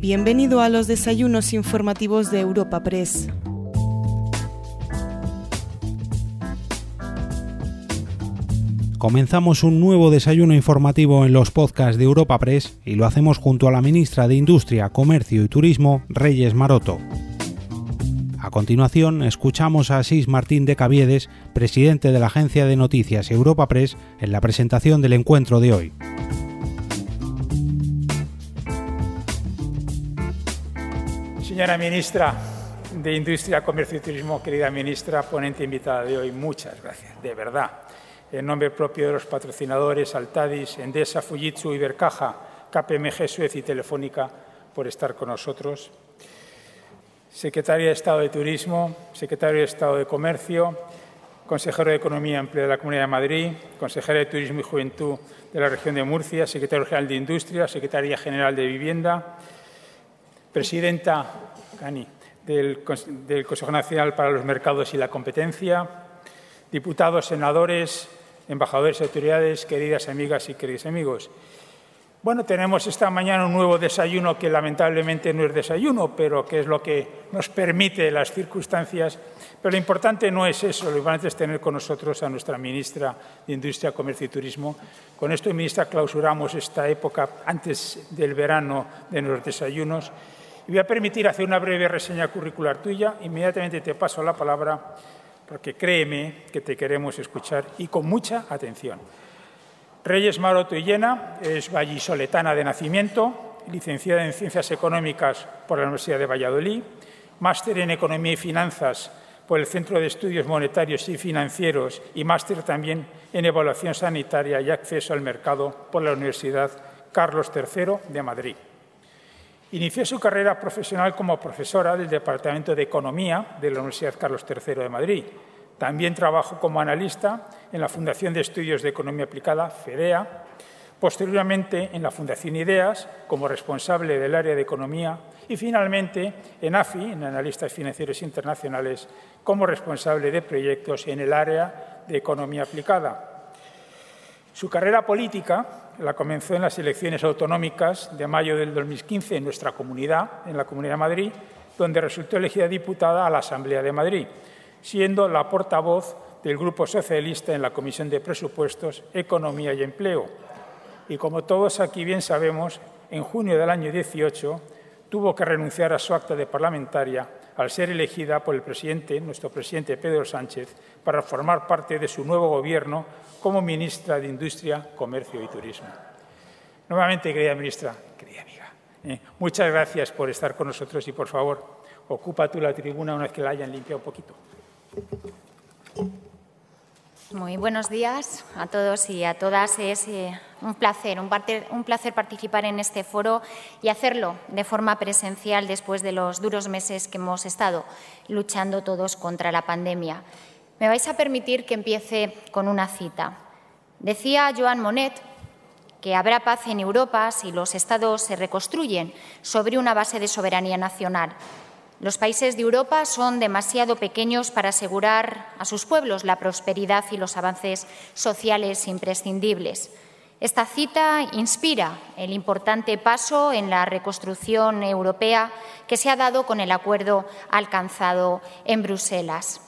Bienvenido a los desayunos informativos de Europa Press. Comenzamos un nuevo desayuno informativo en los podcasts de Europa Press y lo hacemos junto a la ministra de Industria, Comercio y Turismo, Reyes Maroto. A continuación, escuchamos a Asís Martín de Caviedes, presidente de la agencia de noticias Europa Press, en la presentación del encuentro de hoy. Señora ministra de Industria, Comercio y Turismo, querida ministra, ponente invitada de hoy, muchas gracias, de verdad. En nombre propio de los patrocinadores Altadis, Endesa, Fujitsu, Ibercaja, KPMG, Suez y Telefónica, por estar con nosotros. Secretaria de Estado de Turismo, Secretario de Estado de Comercio, Consejero de Economía y Empleo de la Comunidad de Madrid, Consejera de Turismo y Juventud de la Región de Murcia, Secretario General de Industria, Secretaria General de Vivienda, Presidenta del, del Consejo Nacional para los Mercados y la Competencia, diputados, senadores, embajadores autoridades, queridas amigas y queridos amigos. Bueno, tenemos esta mañana un nuevo desayuno que lamentablemente no es desayuno, pero que es lo que nos permite las circunstancias. Pero lo importante no es eso, lo importante es tener con nosotros a nuestra ministra de Industria, Comercio y Turismo. Con esto, ministra, clausuramos esta época antes del verano de los desayunos. Voy a permitir hacer una breve reseña curricular tuya. Inmediatamente te paso la palabra porque créeme que te queremos escuchar y con mucha atención. Reyes Maroto y Llena es vallisoletana de nacimiento, licenciada en Ciencias Económicas por la Universidad de Valladolid, máster en Economía y Finanzas por el Centro de Estudios Monetarios y Financieros y máster también en Evaluación Sanitaria y Acceso al Mercado por la Universidad Carlos III de Madrid. Inició su carrera profesional como profesora del Departamento de Economía de la Universidad Carlos III de Madrid. También trabajó como analista en la Fundación de Estudios de Economía Aplicada, FEDEA, posteriormente en la Fundación Ideas como responsable del área de Economía y finalmente en AFI, en Analistas Financieros Internacionales, como responsable de proyectos en el área de Economía Aplicada. Su carrera política la comenzó en las elecciones autonómicas de mayo del 2015 en nuestra comunidad, en la Comunidad de Madrid, donde resultó elegida diputada a la Asamblea de Madrid, siendo la portavoz del Grupo Socialista en la Comisión de Presupuestos, Economía y Empleo. Y como todos aquí bien sabemos, en junio del año 18 tuvo que renunciar a su acta de parlamentaria al ser elegida por el presidente, nuestro presidente Pedro Sánchez, para formar parte de su nuevo gobierno como ministra de Industria, Comercio y Turismo. Nuevamente, querida ministra, querida amiga, eh, muchas gracias por estar con nosotros y, por favor, ocupa tú la tribuna una vez que la hayan limpiado un poquito. Muy buenos días a todos y a todas. Es eh, un, placer, un, un placer participar en este foro y hacerlo de forma presencial después de los duros meses que hemos estado luchando todos contra la pandemia. Me vais a permitir que empiece con una cita. Decía Joan Monet que habrá paz en Europa si los Estados se reconstruyen sobre una base de soberanía nacional. Los países de Europa son demasiado pequeños para asegurar a sus pueblos la prosperidad y los avances sociales imprescindibles. Esta cita inspira el importante paso en la reconstrucción europea que se ha dado con el acuerdo alcanzado en Bruselas.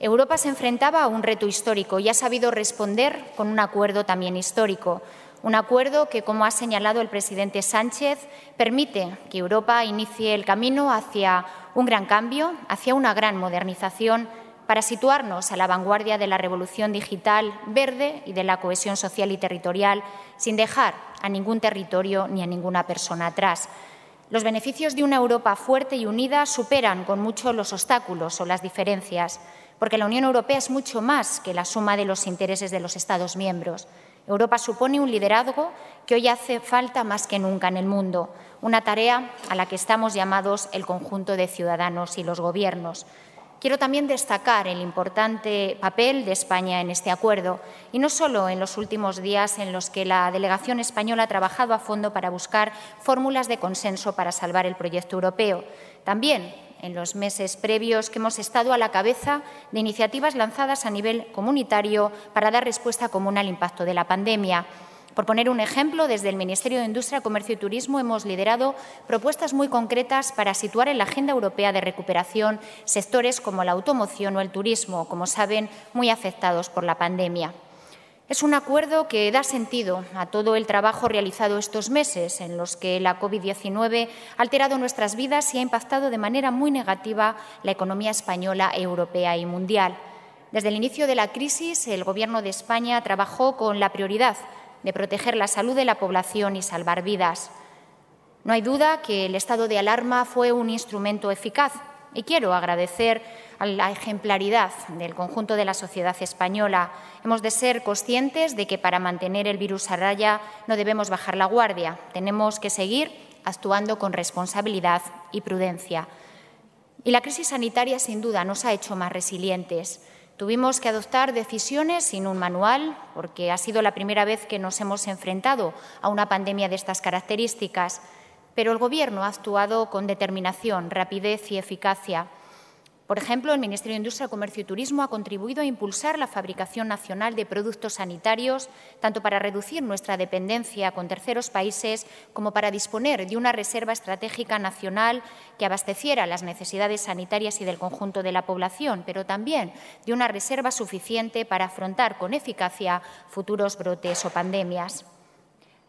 Europa se enfrentaba a un reto histórico y ha sabido responder con un acuerdo también histórico. Un acuerdo que, como ha señalado el presidente Sánchez, permite que Europa inicie el camino hacia un gran cambio, hacia una gran modernización para situarnos a la vanguardia de la revolución digital verde y de la cohesión social y territorial, sin dejar a ningún territorio ni a ninguna persona atrás. Los beneficios de una Europa fuerte y unida superan con mucho los obstáculos o las diferencias, porque la Unión Europea es mucho más que la suma de los intereses de los Estados miembros. Europa supone un liderazgo que hoy hace falta más que nunca en el mundo, una tarea a la que estamos llamados el conjunto de ciudadanos y los gobiernos. Quiero también destacar el importante papel de España en este acuerdo, y no solo en los últimos días en los que la delegación española ha trabajado a fondo para buscar fórmulas de consenso para salvar el proyecto europeo, también en los meses previos que hemos estado a la cabeza de iniciativas lanzadas a nivel comunitario para dar respuesta común al impacto de la pandemia. Por poner un ejemplo, desde el Ministerio de Industria, Comercio y Turismo hemos liderado propuestas muy concretas para situar en la agenda europea de recuperación sectores como la automoción o el turismo, como saben, muy afectados por la pandemia. Es un acuerdo que da sentido a todo el trabajo realizado estos meses, en los que la COVID-19 ha alterado nuestras vidas y ha impactado de manera muy negativa la economía española, europea y mundial. Desde el inicio de la crisis, el Gobierno de España trabajó con la prioridad de proteger la salud de la población y salvar vidas. No hay duda que el estado de alarma fue un instrumento eficaz y quiero agradecer la ejemplaridad del conjunto de la sociedad española. Hemos de ser conscientes de que para mantener el virus a raya no debemos bajar la guardia. Tenemos que seguir actuando con responsabilidad y prudencia. Y la crisis sanitaria, sin duda, nos ha hecho más resilientes. Tuvimos que adoptar decisiones sin un manual, porque ha sido la primera vez que nos hemos enfrentado a una pandemia de estas características, pero el Gobierno ha actuado con determinación, rapidez y eficacia. Por ejemplo, el Ministerio de Industria, Comercio y Turismo ha contribuido a impulsar la fabricación nacional de productos sanitarios, tanto para reducir nuestra dependencia con terceros países como para disponer de una reserva estratégica nacional que abasteciera las necesidades sanitarias y del conjunto de la población, pero también de una reserva suficiente para afrontar con eficacia futuros brotes o pandemias.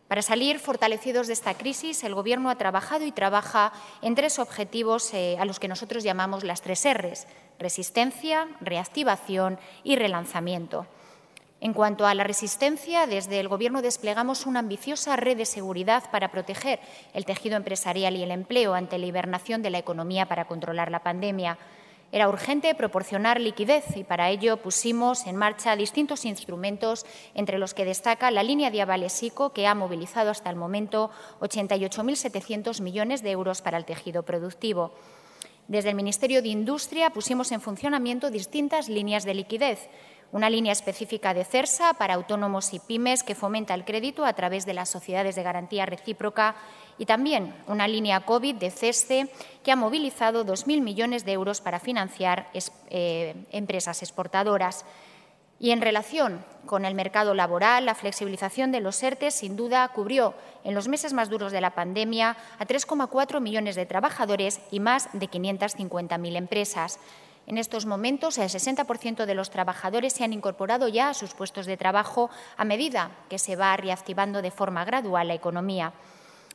Para salir fortalecidos de esta crisis, el Gobierno ha trabajado y trabaja en tres objetivos eh, a los que nosotros llamamos las tres Rs, resistencia, reactivación y relanzamiento. En cuanto a la resistencia, desde el Gobierno desplegamos una ambiciosa red de seguridad para proteger el tejido empresarial y el empleo ante la hibernación de la economía para controlar la pandemia. Era urgente proporcionar liquidez y para ello pusimos en marcha distintos instrumentos, entre los que destaca la línea de avales ICO, que ha movilizado hasta el momento 88.700 millones de euros para el tejido productivo. Desde el Ministerio de Industria pusimos en funcionamiento distintas líneas de liquidez una línea específica de CERSA para autónomos y pymes que fomenta el crédito a través de las sociedades de garantía recíproca y también una línea COVID de CESTE que ha movilizado 2.000 millones de euros para financiar eh, empresas exportadoras. Y en relación con el mercado laboral, la flexibilización de los ERTE sin duda cubrió en los meses más duros de la pandemia a 3,4 millones de trabajadores y más de 550.000 empresas. En estos momentos, el 60% de los trabajadores se han incorporado ya a sus puestos de trabajo a medida que se va reactivando de forma gradual la economía.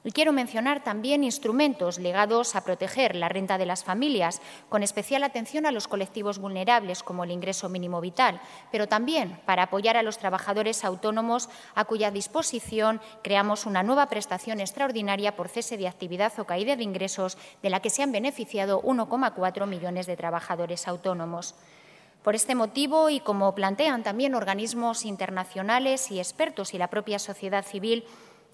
Y quiero mencionar también instrumentos ligados a proteger la renta de las familias, con especial atención a los colectivos vulnerables, como el ingreso mínimo vital, pero también para apoyar a los trabajadores autónomos, a cuya disposición creamos una nueva prestación extraordinaria por cese de actividad o caída de ingresos, de la que se han beneficiado 1,4 millones de trabajadores autónomos. Por este motivo, y como plantean también organismos internacionales y expertos y la propia sociedad civil,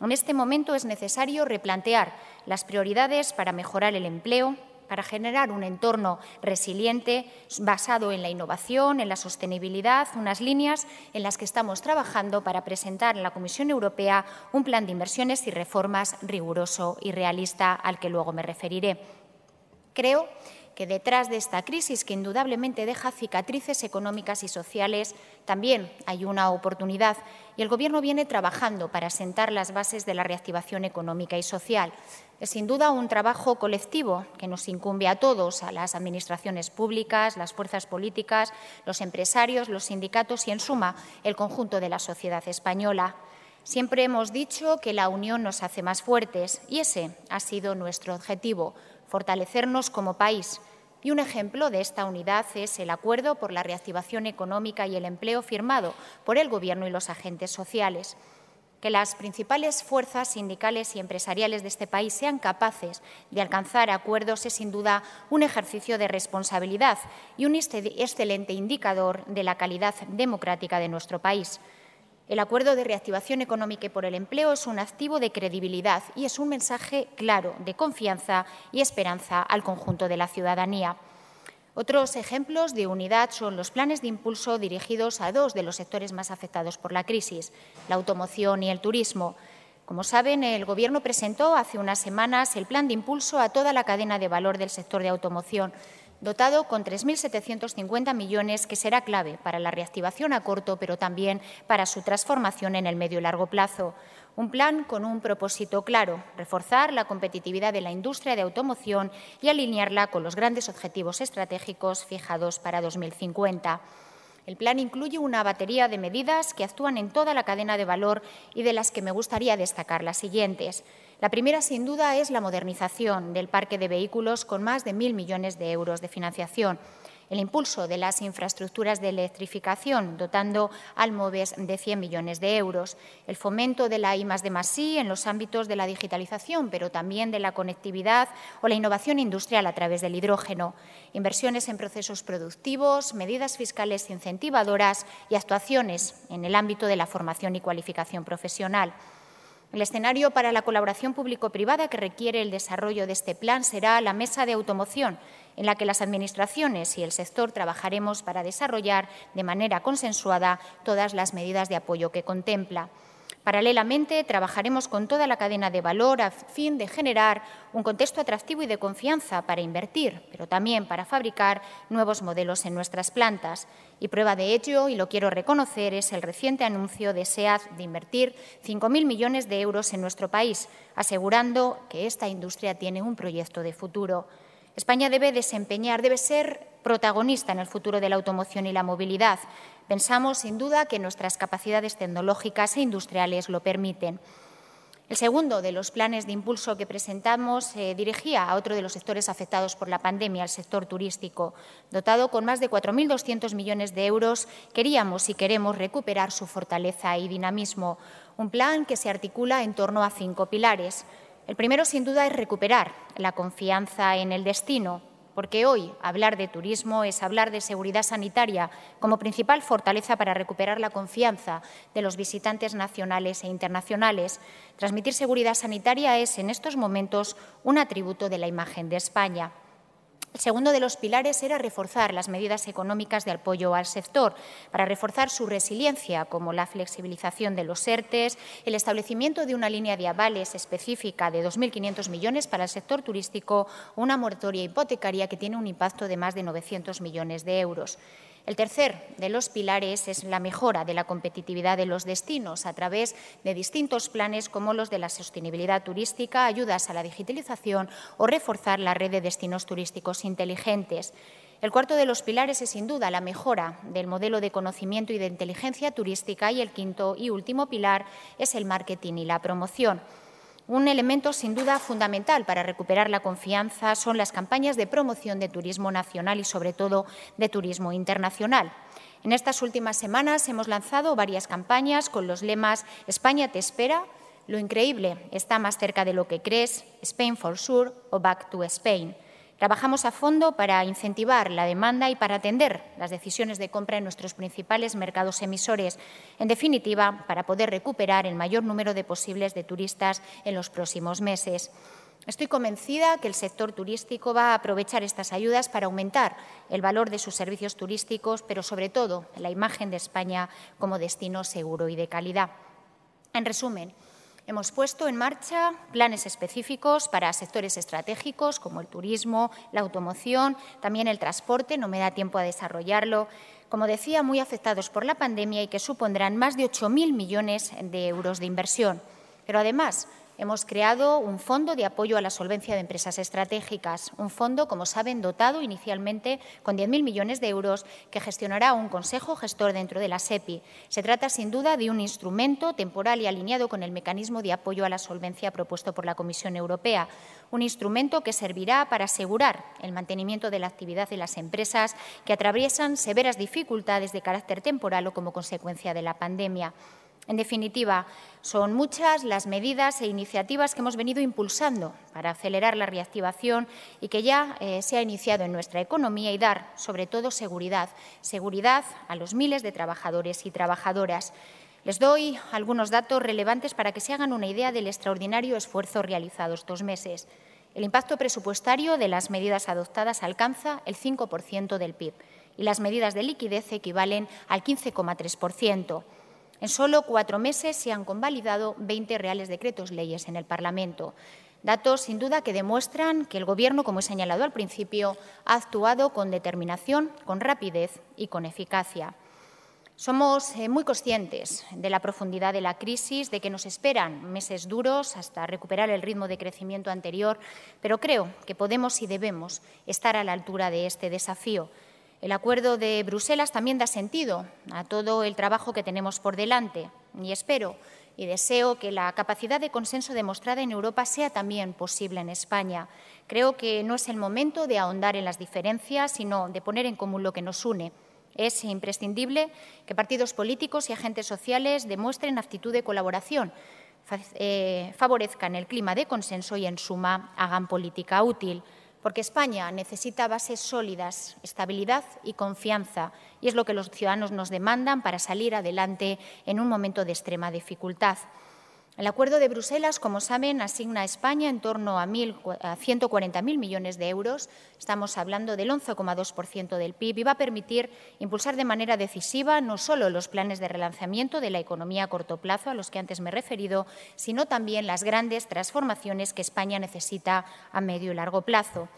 en este momento es necesario replantear las prioridades para mejorar el empleo, para generar un entorno resiliente basado en la innovación, en la sostenibilidad, unas líneas en las que estamos trabajando para presentar en la Comisión Europea un plan de inversiones y reformas riguroso y realista al que luego me referiré. Creo detrás de esta crisis, que indudablemente deja cicatrices económicas y sociales, también hay una oportunidad y el Gobierno viene trabajando para sentar las bases de la reactivación económica y social. Es sin duda un trabajo colectivo que nos incumbe a todos, a las administraciones públicas, las fuerzas políticas, los empresarios, los sindicatos y, en suma, el conjunto de la sociedad española. Siempre hemos dicho que la unión nos hace más fuertes y ese ha sido nuestro objetivo, fortalecernos como país y un ejemplo de esta unidad es el acuerdo por la reactivación económica y el empleo firmado por el Gobierno y los agentes sociales. Que las principales fuerzas sindicales y empresariales de este país sean capaces de alcanzar acuerdos es sin duda un ejercicio de responsabilidad y un excelente indicador de la calidad democrática de nuestro país. El acuerdo de reactivación económica y por el empleo es un activo de credibilidad y es un mensaje claro de confianza y esperanza al conjunto de la ciudadanía. Otros ejemplos de unidad son los planes de impulso dirigidos a dos de los sectores más afectados por la crisis, la automoción y el turismo. Como saben, el Gobierno presentó hace unas semanas el plan de impulso a toda la cadena de valor del sector de automoción dotado con 3.750 millones, que será clave para la reactivación a corto, pero también para su transformación en el medio y largo plazo. Un plan con un propósito claro, reforzar la competitividad de la industria de automoción y alinearla con los grandes objetivos estratégicos fijados para 2050. El plan incluye una batería de medidas que actúan en toda la cadena de valor y de las que me gustaría destacar las siguientes. La primera, sin duda, es la modernización del parque de vehículos con más de mil millones de euros de financiación. El impulso de las infraestructuras de electrificación, dotando al MOVES de 100 millones de euros, el fomento de la I I en los ámbitos de la digitalización, pero también de la conectividad o la innovación industrial a través del hidrógeno, inversiones en procesos productivos, medidas fiscales incentivadoras y actuaciones en el ámbito de la formación y cualificación profesional. El escenario para la colaboración público-privada que requiere el desarrollo de este plan será la mesa de automoción, en la que las Administraciones y el sector trabajaremos para desarrollar de manera consensuada todas las medidas de apoyo que contempla. Paralelamente, trabajaremos con toda la cadena de valor a fin de generar un contexto atractivo y de confianza para invertir, pero también para fabricar nuevos modelos en nuestras plantas. Y prueba de ello, y lo quiero reconocer, es el reciente anuncio de SEAD de invertir 5.000 millones de euros en nuestro país, asegurando que esta industria tiene un proyecto de futuro. España debe desempeñar, debe ser protagonista en el futuro de la automoción y la movilidad. Pensamos, sin duda, que nuestras capacidades tecnológicas e industriales lo permiten. El segundo de los planes de impulso que presentamos se dirigía a otro de los sectores afectados por la pandemia, el sector turístico. Dotado con más de 4.200 millones de euros, queríamos y queremos recuperar su fortaleza y dinamismo. Un plan que se articula en torno a cinco pilares. El primero, sin duda, es recuperar la confianza en el destino, porque hoy hablar de turismo es hablar de seguridad sanitaria como principal fortaleza para recuperar la confianza de los visitantes nacionales e internacionales. Transmitir seguridad sanitaria es, en estos momentos, un atributo de la imagen de España. El segundo de los pilares era reforzar las medidas económicas de apoyo al sector para reforzar su resiliencia, como la flexibilización de los ERTES, el establecimiento de una línea de avales específica de 2.500 millones para el sector turístico una moratoria hipotecaria que tiene un impacto de más de 900 millones de euros. El tercer de los pilares es la mejora de la competitividad de los destinos a través de distintos planes como los de la sostenibilidad turística, ayudas a la digitalización o reforzar la red de destinos turísticos inteligentes. El cuarto de los pilares es, sin duda, la mejora del modelo de conocimiento y de inteligencia turística y el quinto y último pilar es el marketing y la promoción. Un elemento sin duda fundamental para recuperar la confianza son las campañas de promoción de turismo nacional y, sobre todo, de turismo internacional. En estas últimas semanas hemos lanzado varias campañas con los lemas España te espera, Lo increíble está más cerca de lo que crees, Spain for sure o Back to Spain. Trabajamos a fondo para incentivar la demanda y para atender las decisiones de compra en nuestros principales mercados emisores, en definitiva, para poder recuperar el mayor número de posibles de turistas en los próximos meses. Estoy convencida que el sector turístico va a aprovechar estas ayudas para aumentar el valor de sus servicios turísticos, pero sobre todo la imagen de España como destino seguro y de calidad. En resumen, Hemos puesto en marcha planes específicos para sectores estratégicos como el turismo, la automoción, también el transporte, no me da tiempo a desarrollarlo, como decía, muy afectados por la pandemia y que supondrán más de 8.000 millones de euros de inversión. Pero además, Hemos creado un fondo de apoyo a la solvencia de empresas estratégicas, un fondo, como saben, dotado inicialmente con 10.000 millones de euros que gestionará un consejo gestor dentro de la SEPI. Se trata, sin duda, de un instrumento temporal y alineado con el mecanismo de apoyo a la solvencia propuesto por la Comisión Europea, un instrumento que servirá para asegurar el mantenimiento de la actividad de las empresas que atraviesan severas dificultades de carácter temporal o como consecuencia de la pandemia. En definitiva, son muchas las medidas e iniciativas que hemos venido impulsando para acelerar la reactivación y que ya eh, se ha iniciado en nuestra economía y dar, sobre todo, seguridad, seguridad a los miles de trabajadores y trabajadoras. Les doy algunos datos relevantes para que se hagan una idea del extraordinario esfuerzo realizado estos meses. El impacto presupuestario de las medidas adoptadas alcanza el 5% del PIB y las medidas de liquidez equivalen al 15,3%. En solo cuatro meses se han convalidado 20 reales decretos leyes en el Parlamento. Datos, sin duda, que demuestran que el Gobierno, como he señalado al principio, ha actuado con determinación, con rapidez y con eficacia. Somos eh, muy conscientes de la profundidad de la crisis, de que nos esperan meses duros hasta recuperar el ritmo de crecimiento anterior, pero creo que podemos y debemos estar a la altura de este desafío. El acuerdo de Bruselas también da sentido a todo el trabajo que tenemos por delante y espero y deseo que la capacidad de consenso demostrada en Europa sea también posible en España. Creo que no es el momento de ahondar en las diferencias, sino de poner en común lo que nos une es imprescindible que partidos políticos y agentes sociales demuestren actitud de colaboración, eh, favorezcan el clima de consenso y, en suma, hagan política útil. Porque España necesita bases sólidas, estabilidad y confianza, y es lo que los ciudadanos nos demandan para salir adelante en un momento de extrema dificultad. El acuerdo de Bruselas, como saben, asigna a España en torno a, 140.000 millones de euros. Estamos hablando del 11,2% del PIB y va a permitir impulsar de manera decisiva no solo los planes de relanzamiento de la economía a corto plazo, a los que antes me he referido, sino también las grandes transformaciones que España necesita a medio y largo plazo.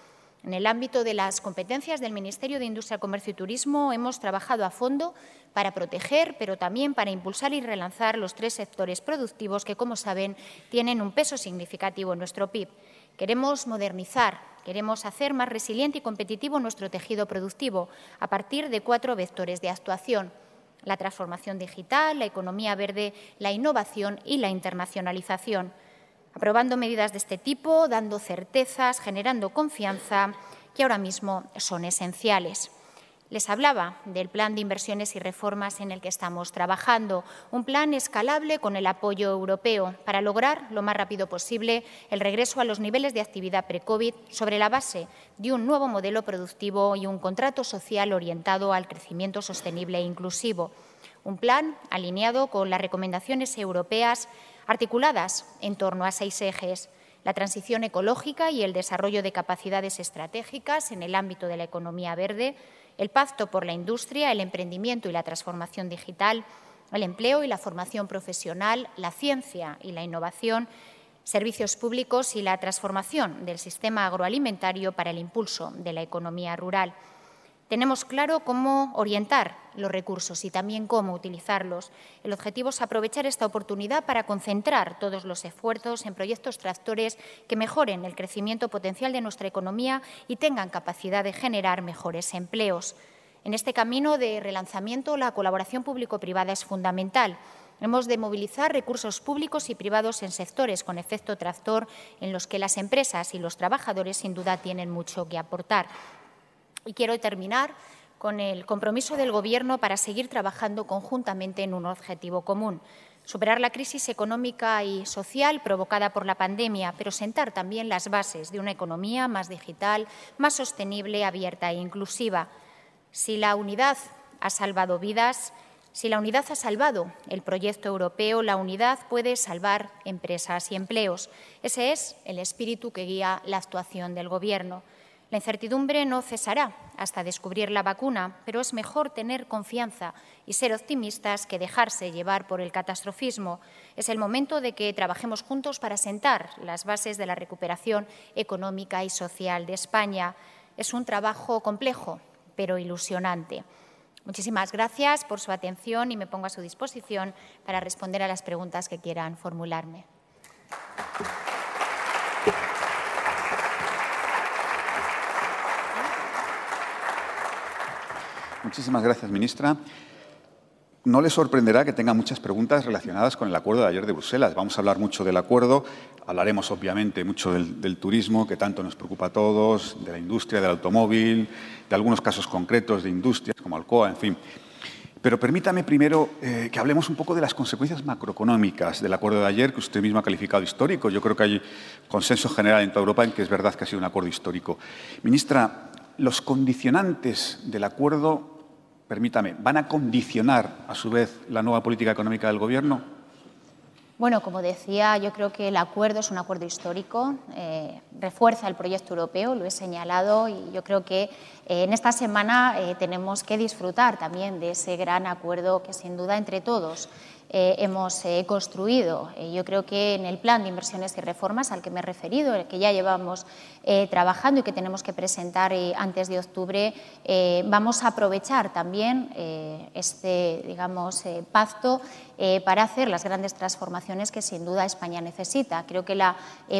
En el ámbito de las competencias del Ministerio de Industria, Comercio y Turismo hemos trabajado a fondo para proteger, pero también para impulsar y relanzar los tres sectores productivos que, como saben, tienen un peso significativo en nuestro PIB. Queremos modernizar, queremos hacer más resiliente y competitivo nuestro tejido productivo a partir de cuatro vectores de actuación la transformación digital, la economía verde, la innovación y la internacionalización aprobando medidas de este tipo, dando certezas, generando confianza, que ahora mismo son esenciales. Les hablaba del plan de inversiones y reformas en el que estamos trabajando, un plan escalable con el apoyo europeo para lograr lo más rápido posible el regreso a los niveles de actividad pre-COVID sobre la base de un nuevo modelo productivo y un contrato social orientado al crecimiento sostenible e inclusivo. Un plan alineado con las recomendaciones europeas articuladas en torno a seis ejes la transición ecológica y el desarrollo de capacidades estratégicas en el ámbito de la economía verde, el pacto por la industria, el emprendimiento y la transformación digital, el empleo y la formación profesional, la ciencia y la innovación, servicios públicos y la transformación del sistema agroalimentario para el impulso de la economía rural. Tenemos claro cómo orientar los recursos y también cómo utilizarlos. El objetivo es aprovechar esta oportunidad para concentrar todos los esfuerzos en proyectos tractores que mejoren el crecimiento potencial de nuestra economía y tengan capacidad de generar mejores empleos. En este camino de relanzamiento, la colaboración público-privada es fundamental. Hemos de movilizar recursos públicos y privados en sectores con efecto tractor en los que las empresas y los trabajadores sin duda tienen mucho que aportar. Y quiero terminar con el compromiso del Gobierno para seguir trabajando conjuntamente en un objetivo común superar la crisis económica y social provocada por la pandemia, pero sentar también las bases de una economía más digital, más sostenible, abierta e inclusiva. Si la unidad ha salvado vidas, si la unidad ha salvado el proyecto europeo, la unidad puede salvar empresas y empleos. Ese es el espíritu que guía la actuación del Gobierno. La incertidumbre no cesará hasta descubrir la vacuna, pero es mejor tener confianza y ser optimistas que dejarse llevar por el catastrofismo. Es el momento de que trabajemos juntos para sentar las bases de la recuperación económica y social de España. Es un trabajo complejo, pero ilusionante. Muchísimas gracias por su atención y me pongo a su disposición para responder a las preguntas que quieran formularme. Muchísimas gracias, ministra. No le sorprenderá que tenga muchas preguntas relacionadas con el acuerdo de ayer de Bruselas. Vamos a hablar mucho del acuerdo, hablaremos obviamente mucho del, turismo, que tanto nos preocupa a todos, de la industria, del automóvil, de algunos casos concretos de industrias como Alcoa, en fin. Pero permítame primero eh, que hablemos un poco de las consecuencias macroeconómicas del acuerdo de ayer, que usted mismo ha calificado histórico. Yo creo que hay consenso general en toda Europa en que es verdad que ha sido un acuerdo histórico. Ministra, los condicionantes del acuerdo permítame, ¿van a condicionar a su vez la nueva política económica del Gobierno? Bueno, como decía, yo creo que el acuerdo es un acuerdo histórico, eh, refuerza el proyecto europeo, lo he señalado, y yo creo que eh, en esta semana eh, tenemos que disfrutar también de ese gran acuerdo que sin duda entre todos eh, hemos eh, construido. Eh, yo creo que en el plan de inversiones y reformas al que me he referido, el que ya llevamos trabajando y que tenemos que presentar antes de octubre, vamos a aprovechar también este digamos, pacto para hacer las grandes transformaciones que sin duda España necesita. Creo que la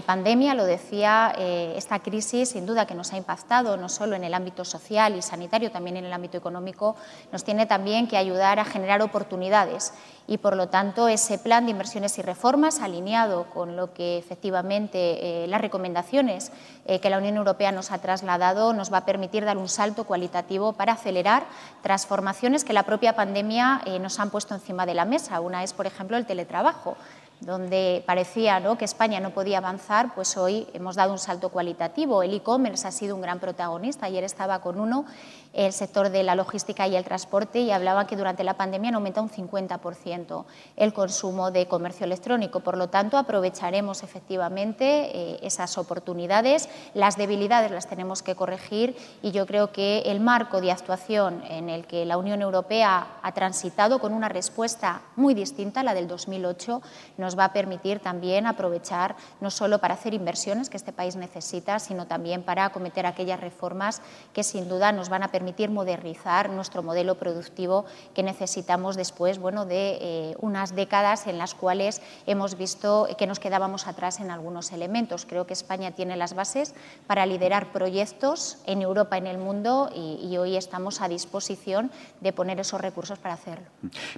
pandemia, lo decía, esta crisis sin duda que nos ha impactado no solo en el ámbito social y sanitario, también en el ámbito económico, nos tiene también que ayudar a generar oportunidades y, por lo tanto, ese plan de inversiones y reformas, alineado con lo que efectivamente eh, las recomendaciones eh, que la Unión Europea nos ha trasladado, nos va a permitir dar un salto cualitativo para acelerar transformaciones que la propia pandemia eh, nos han puesto encima de la mesa. Es, por ejemplo, el teletrabajo donde parecía ¿no? que España no podía avanzar, pues hoy hemos dado un salto cualitativo. El e-commerce ha sido un gran protagonista. Ayer estaba con uno, el sector de la logística y el transporte, y hablaba que durante la pandemia han aumentado un 50% el consumo de comercio electrónico. Por lo tanto, aprovecharemos efectivamente eh, esas oportunidades. Las debilidades las tenemos que corregir y yo creo que el marco de actuación en el que la Unión Europea ha transitado con una respuesta muy distinta a la del 2008 nos va a permitir también aprovechar no solo para hacer inversiones que este país necesita, sino también para acometer aquellas reformas que sin duda nos van a permitir modernizar nuestro modelo productivo que necesitamos después bueno, de eh, unas décadas en las cuales hemos visto que nos quedábamos atrás en algunos elementos. Creo que España tiene las bases para liderar proyectos en Europa, en el mundo, y, hoy estamos a disposición de poner esos recursos para hacerlo.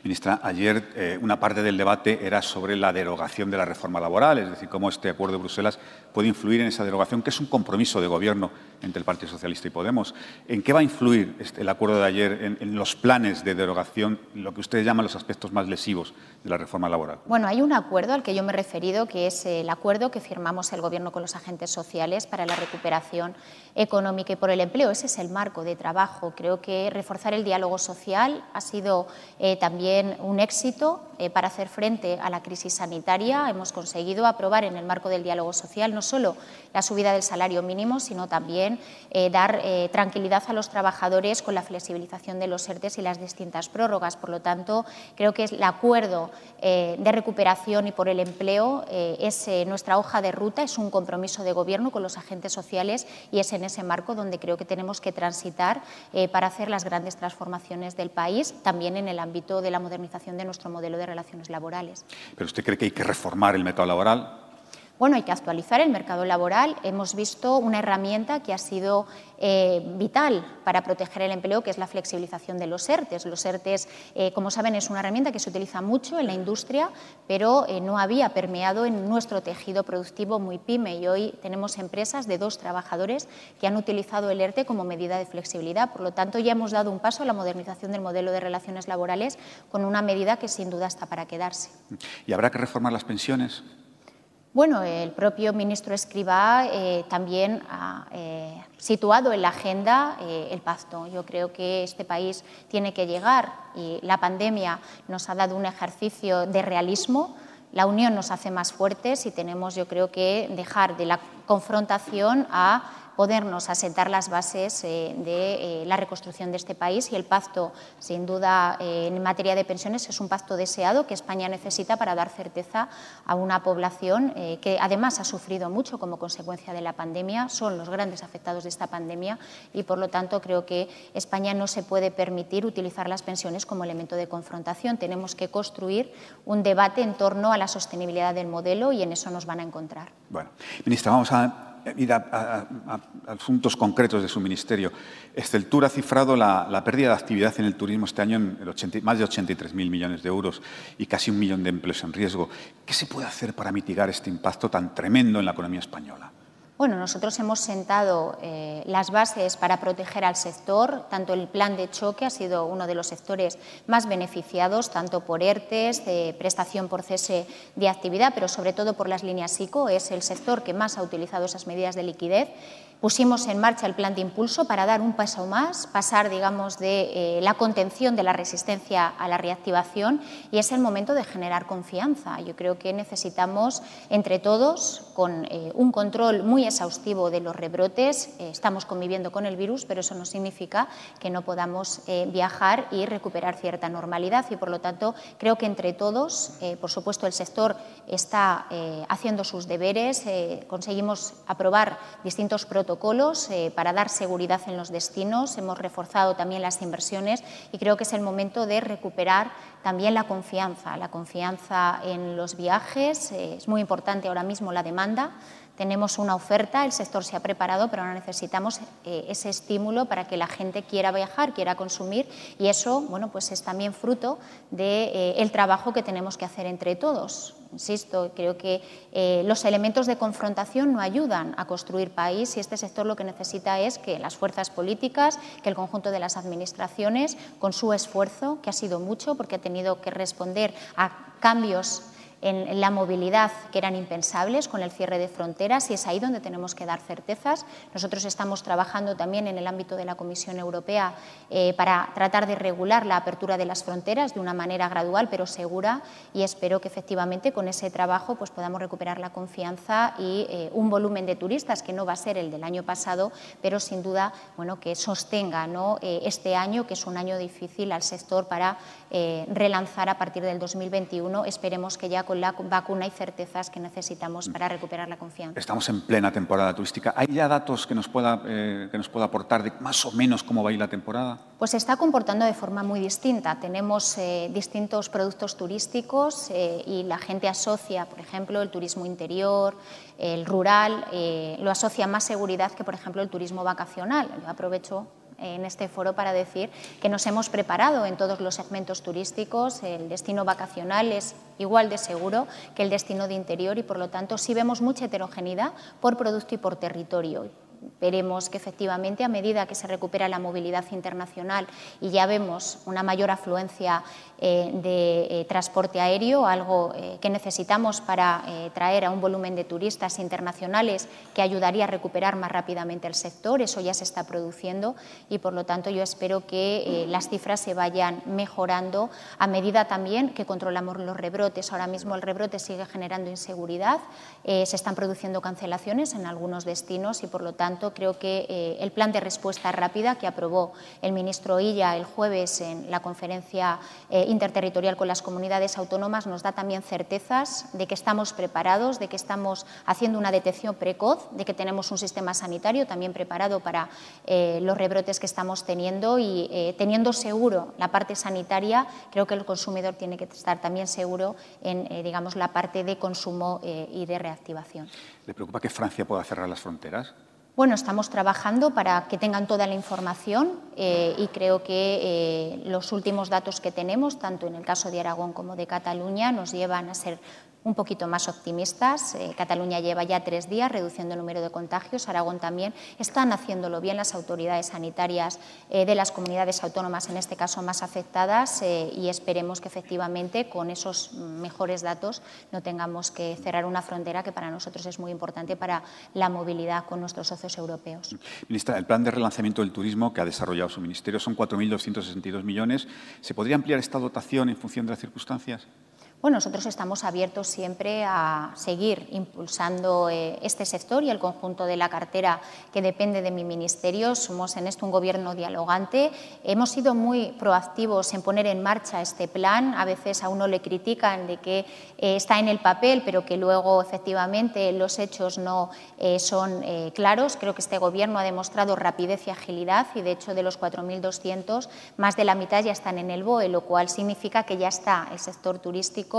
Ministra, ayer eh, una parte del debate era sobre la derogación de la reforma laboral, es decir, cómo este acuerdo de Bruselas puede influir en esa derogación, que es un compromiso de gobierno entre el Partido Socialista y Podemos. ¿En qué va a influir este, el acuerdo de ayer en, los planes de derogación, lo que ustedes llaman los aspectos más lesivos de la reforma laboral? Bueno, hay un acuerdo al que yo me he referido, que es el acuerdo que firmamos el Gobierno con los agentes sociales para la recuperación económica y por el empleo. Ese es el marco de trabajo. Creo que reforzar el diálogo social ha sido eh, también un éxito eh, para hacer frente a la crisis sanitaria. Hemos conseguido aprobar en el marco del diálogo social no solo la subida del salario mínimo, sino también eh, dar tranquilidad a los trabajadores con la flexibilización de los ERTES y las distintas prórrogas. Por lo tanto, creo que el acuerdo de recuperación y por el empleo es nuestra hoja de ruta, es un compromiso de Gobierno con los agentes sociales y es en ese marco donde creo que tenemos que transitar eh, para hacer las grandes transformaciones del país, también en el ámbito de la modernización de nuestro modelo de relaciones laborales. ¿Pero usted cree que hay que reformar el mercado laboral? Bueno, hay que actualizar el mercado laboral. Hemos visto una herramienta que ha sido eh, vital para proteger el empleo, que es la flexibilización de los ERTES. Los ERTES, eh, como saben, es una herramienta que se utiliza mucho en la industria, pero eh, no había permeado en nuestro tejido productivo muy pyme. Y hoy tenemos empresas de dos trabajadores que han utilizado el ERTE como medida de flexibilidad. Por lo tanto, ya hemos dado un paso a la modernización del modelo de relaciones laborales con una medida que sin duda está para quedarse. ¿Y habrá que reformar las pensiones? Bueno, el propio ministro Escribá eh, también ha eh, situado en la agenda eh, el pacto. Yo creo que este país tiene que llegar y la pandemia nos ha dado un ejercicio de realismo. La unión nos hace más fuertes y tenemos, yo creo, que dejar de la confrontación a podernos asentar las bases eh, de eh, la reconstrucción de este país y el pacto, sin duda, eh, en materia de pensiones es un pacto deseado que España necesita para dar certeza a una población que además ha sufrido mucho como consecuencia de la pandemia, son los grandes afectados de esta pandemia y, por lo tanto, creo que España no se puede permitir utilizar las pensiones como elemento de confrontación. Tenemos que construir un debate en torno a la sostenibilidad del modelo y en eso nos van a encontrar. Bueno, ministra, vamos a ir a, asuntos concretos de su ministerio. Esteltur ha cifrado la, pérdida de actividad en el turismo este año en más de 83.000 millones de euros y casi un millón de empleos en riesgo. ¿Qué se puede hacer para mitigar este impacto tan tremendo en la economía española? Bueno, nosotros hemos sentado eh, las bases para proteger al sector. Tanto el plan de choque ha sido uno de los sectores más beneficiados, tanto por ERTES, de prestación por cese de actividad, pero sobre todo por las líneas ICO. Es el sector que más ha utilizado esas medidas de liquidez pusimos en marcha el plan de impulso para dar un paso más, pasar, digamos, de eh, la contención de la resistencia a la reactivación y es el momento de generar confianza. Yo creo que necesitamos, entre todos, con eh, un control muy exhaustivo de los rebrotes, eh, estamos conviviendo con el virus, pero eso no significa que no podamos viajar y recuperar cierta normalidad y, por lo tanto, creo que entre todos, por supuesto, el sector está haciendo sus deberes, conseguimos aprobar distintos protocolos protocolos eh, para dar seguridad en los destinos, hemos reforzado también las inversiones y creo que es el momento de recuperar también la confianza, la confianza en los viajes. Eh, es muy importante ahora mismo la demanda. Tenemos una oferta, el sector se ha preparado, pero ahora necesitamos eh, ese estímulo para que la gente quiera viajar, quiera consumir y eso, bueno, pues es también fruto del de, trabajo que tenemos que hacer entre todos. Insisto, creo que eh, los elementos de confrontación no ayudan a construir país y este sector lo que necesita es que las fuerzas políticas, que el conjunto de las administraciones, con su esfuerzo, que ha sido mucho porque ha tenido que responder a cambios en la movilidad que eran impensables con el cierre de fronteras y es ahí donde tenemos que dar certezas. Nosotros estamos trabajando también en el ámbito de la Comisión Europea eh, para tratar de regular la apertura de las fronteras de una manera gradual pero segura y espero que efectivamente con ese trabajo pues, podamos recuperar la confianza y eh, un volumen de turistas que no va a ser el del año pasado, pero sin duda bueno, que sostenga ¿no? Eh, este año, que es un año difícil al sector para relanzar a partir del 2021. Esperemos que ya con la vacuna y certezas que necesitamos para recuperar la confianza. Estamos en plena temporada turística. ¿Hay ya datos que nos pueda, eh, que nos pueda aportar de más o menos cómo va a ir la temporada? Pues se está comportando de forma muy distinta. Tenemos eh, distintos productos turísticos eh, y la gente asocia, por ejemplo, el turismo interior, el rural, lo asocia más seguridad que, por ejemplo, el turismo vacacional. Yo aprovecho en este foro para decir que nos hemos preparado en todos los segmentos turísticos. El destino vacacional es igual de seguro que el destino de interior y, por lo tanto, sí vemos mucha heterogeneidad por producto y por territorio veremos que efectivamente a medida que se recupera la movilidad internacional y ya vemos una mayor afluencia eh, de eh, transporte aéreo, algo eh, que necesitamos para traer a un volumen de turistas internacionales que ayudaría a recuperar más rápidamente el sector. Eso ya se está produciendo y, por lo tanto, yo espero que las cifras se vayan mejorando a medida también que controlamos los rebrotes. Ahora mismo el rebrote sigue generando inseguridad, se están produciendo cancelaciones en algunos destinos y, por lo tanto, creo que el plan de respuesta rápida que aprobó el ministro Illa el jueves en la conferencia interterritorial con las comunidades autónomas nos da también certezas de que estamos preparados, de que estamos haciendo una detección precoz, de que tenemos un sistema sanitario también preparado para eh, los rebrotes que estamos teniendo y eh, teniendo seguro la parte sanitaria, creo que el consumidor tiene que estar también seguro en eh, digamos, la parte de consumo y de reactivación. ¿Le preocupa que Francia pueda cerrar las fronteras? Bueno, estamos trabajando para que tengan toda la información eh, y creo que eh, los últimos datos que tenemos, tanto en el caso de Aragón como de Cataluña, nos llevan a ser un poquito más optimistas. Eh, Cataluña lleva ya tres días reduciendo el número de contagios, Aragón también. Están haciéndolo bien las autoridades sanitarias eh, de las comunidades autónomas, en este caso más afectadas, eh, y esperemos que efectivamente con esos mejores datos no tengamos que cerrar una frontera que para nosotros es muy importante para la movilidad con nuestros socios europeos. Ministra, el plan de relanzamiento del turismo que ha desarrollado su ministerio son 4.262 millones. ¿Se podría ampliar esta dotación en función de las circunstancias? Bueno, nosotros estamos abiertos siempre a seguir impulsando eh, este sector y el conjunto de la cartera que depende de mi ministerio. Somos en esto un gobierno dialogante. Hemos sido muy proactivos en poner en marcha este plan. A veces a uno le critican de que eh, está en el papel, pero que luego efectivamente los hechos no eh, son claros. Creo que este gobierno ha demostrado rapidez y agilidad y de hecho de los 4.200 más de la mitad ya están en el BOE, lo cual significa que ya está el sector turístico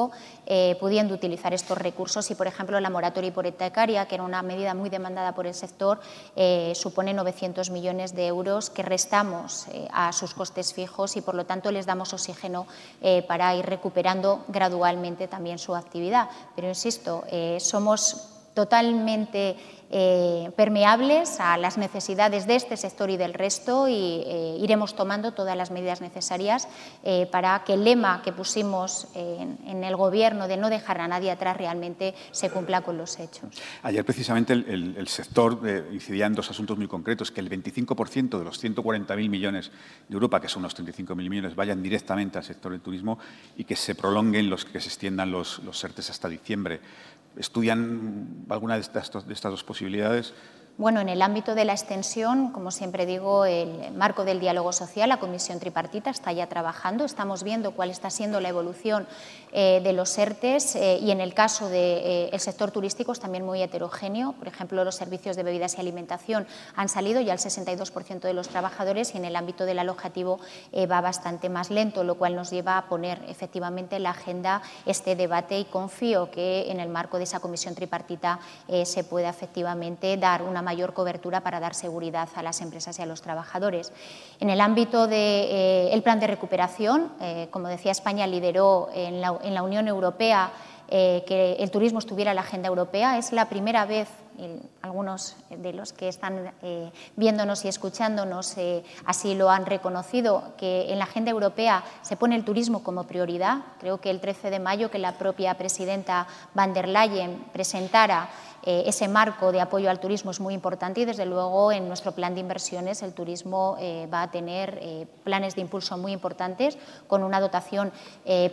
eh, pudiendo utilizar estos recursos y, por ejemplo, la moratoria hipotecaria, que era una medida muy demandada por el sector, eh, supone 900 millones de euros que restamos eh, a sus costes fijos y, por lo tanto, les damos oxígeno para ir recuperando gradualmente también su actividad. Pero, insisto, somos totalmente eh, permeables a las necesidades de este sector y del resto y eh, iremos tomando todas las medidas necesarias eh, para que el lema que pusimos en, el Gobierno de no dejar a nadie atrás realmente se cumpla con los hechos. Ayer precisamente el, sector incidía en dos asuntos muy concretos, que el 25% de los 140.000 millones de Europa, que son unos 35.000 millones, vayan directamente al sector del turismo y que se prolonguen los que se extiendan los, los ERTES hasta diciembre estudian alguna de estas, de estas dos posibilidades bueno, en el ámbito de la extensión, como siempre digo, el marco del diálogo social, la comisión tripartita está ya trabajando. Estamos viendo cuál está siendo la evolución eh, de los ERTES eh, y en el caso del de, eh, sector turístico es también muy heterogéneo. Por ejemplo, los servicios de bebidas y alimentación han salido ya el 62% de los trabajadores y en el ámbito del alojativo va bastante más lento, lo cual nos lleva a poner efectivamente en la agenda este debate y confío que en el marco de esa comisión tripartita se pueda efectivamente dar una mayor cobertura para dar seguridad a las empresas y a los trabajadores. En el ámbito del de, eh, plan de recuperación, eh, como decía, España lideró en la, en la Unión Europea eh, que el turismo estuviera en la agenda europea. Es la primera vez, algunos de los que están viéndonos y escuchándonos así lo han reconocido, que en la agenda europea se pone el turismo como prioridad. Creo que el 13 de mayo que la propia presidenta van der Leyen presentara eh, ese marco de apoyo al turismo es muy importante y, desde luego, en nuestro plan de inversiones el turismo eh, va a tener eh, planes de impulso muy importantes con una dotación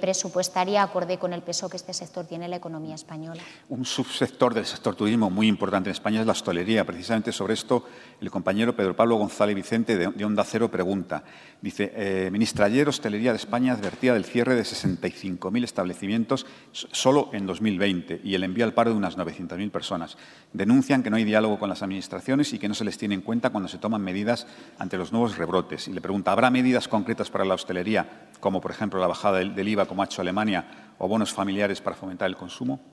presupuestaria acorde con el peso que este sector tiene en la economía española. Un subsector del sector turismo muy importante en España es la hostelería. Precisamente sobre esto, el compañero Pedro Pablo González Vicente de Onda Cero pregunta. Dice, ministra, ayer Hostelería de España advertía del cierre de 65.000 establecimientos solo en 2020 y el envío al paro de unas 900.000 personas. Denuncian que no hay diálogo con las administraciones y que no se les tiene en cuenta cuando se toman medidas ante los nuevos rebrotes. Y le pregunta, ¿habrá medidas concretas para la hostelería, como por ejemplo la bajada del IVA, como ha hecho Alemania, o bonos familiares para fomentar el consumo?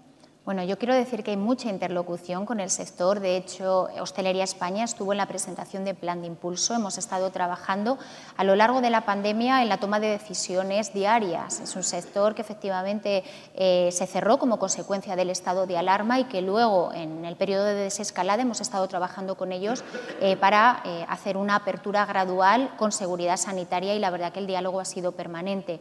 Bueno, yo quiero decir que hay mucha interlocución con el sector. De hecho, Hostelería España estuvo en la presentación del plan de impulso. Hemos estado trabajando a lo largo de la pandemia en la toma de decisiones diarias. Es un sector que efectivamente eh, se cerró como consecuencia del estado de alarma y que luego, en el periodo de desescalada, hemos estado trabajando con ellos eh, para eh, hacer una apertura gradual con seguridad sanitaria y la verdad que el diálogo ha sido permanente.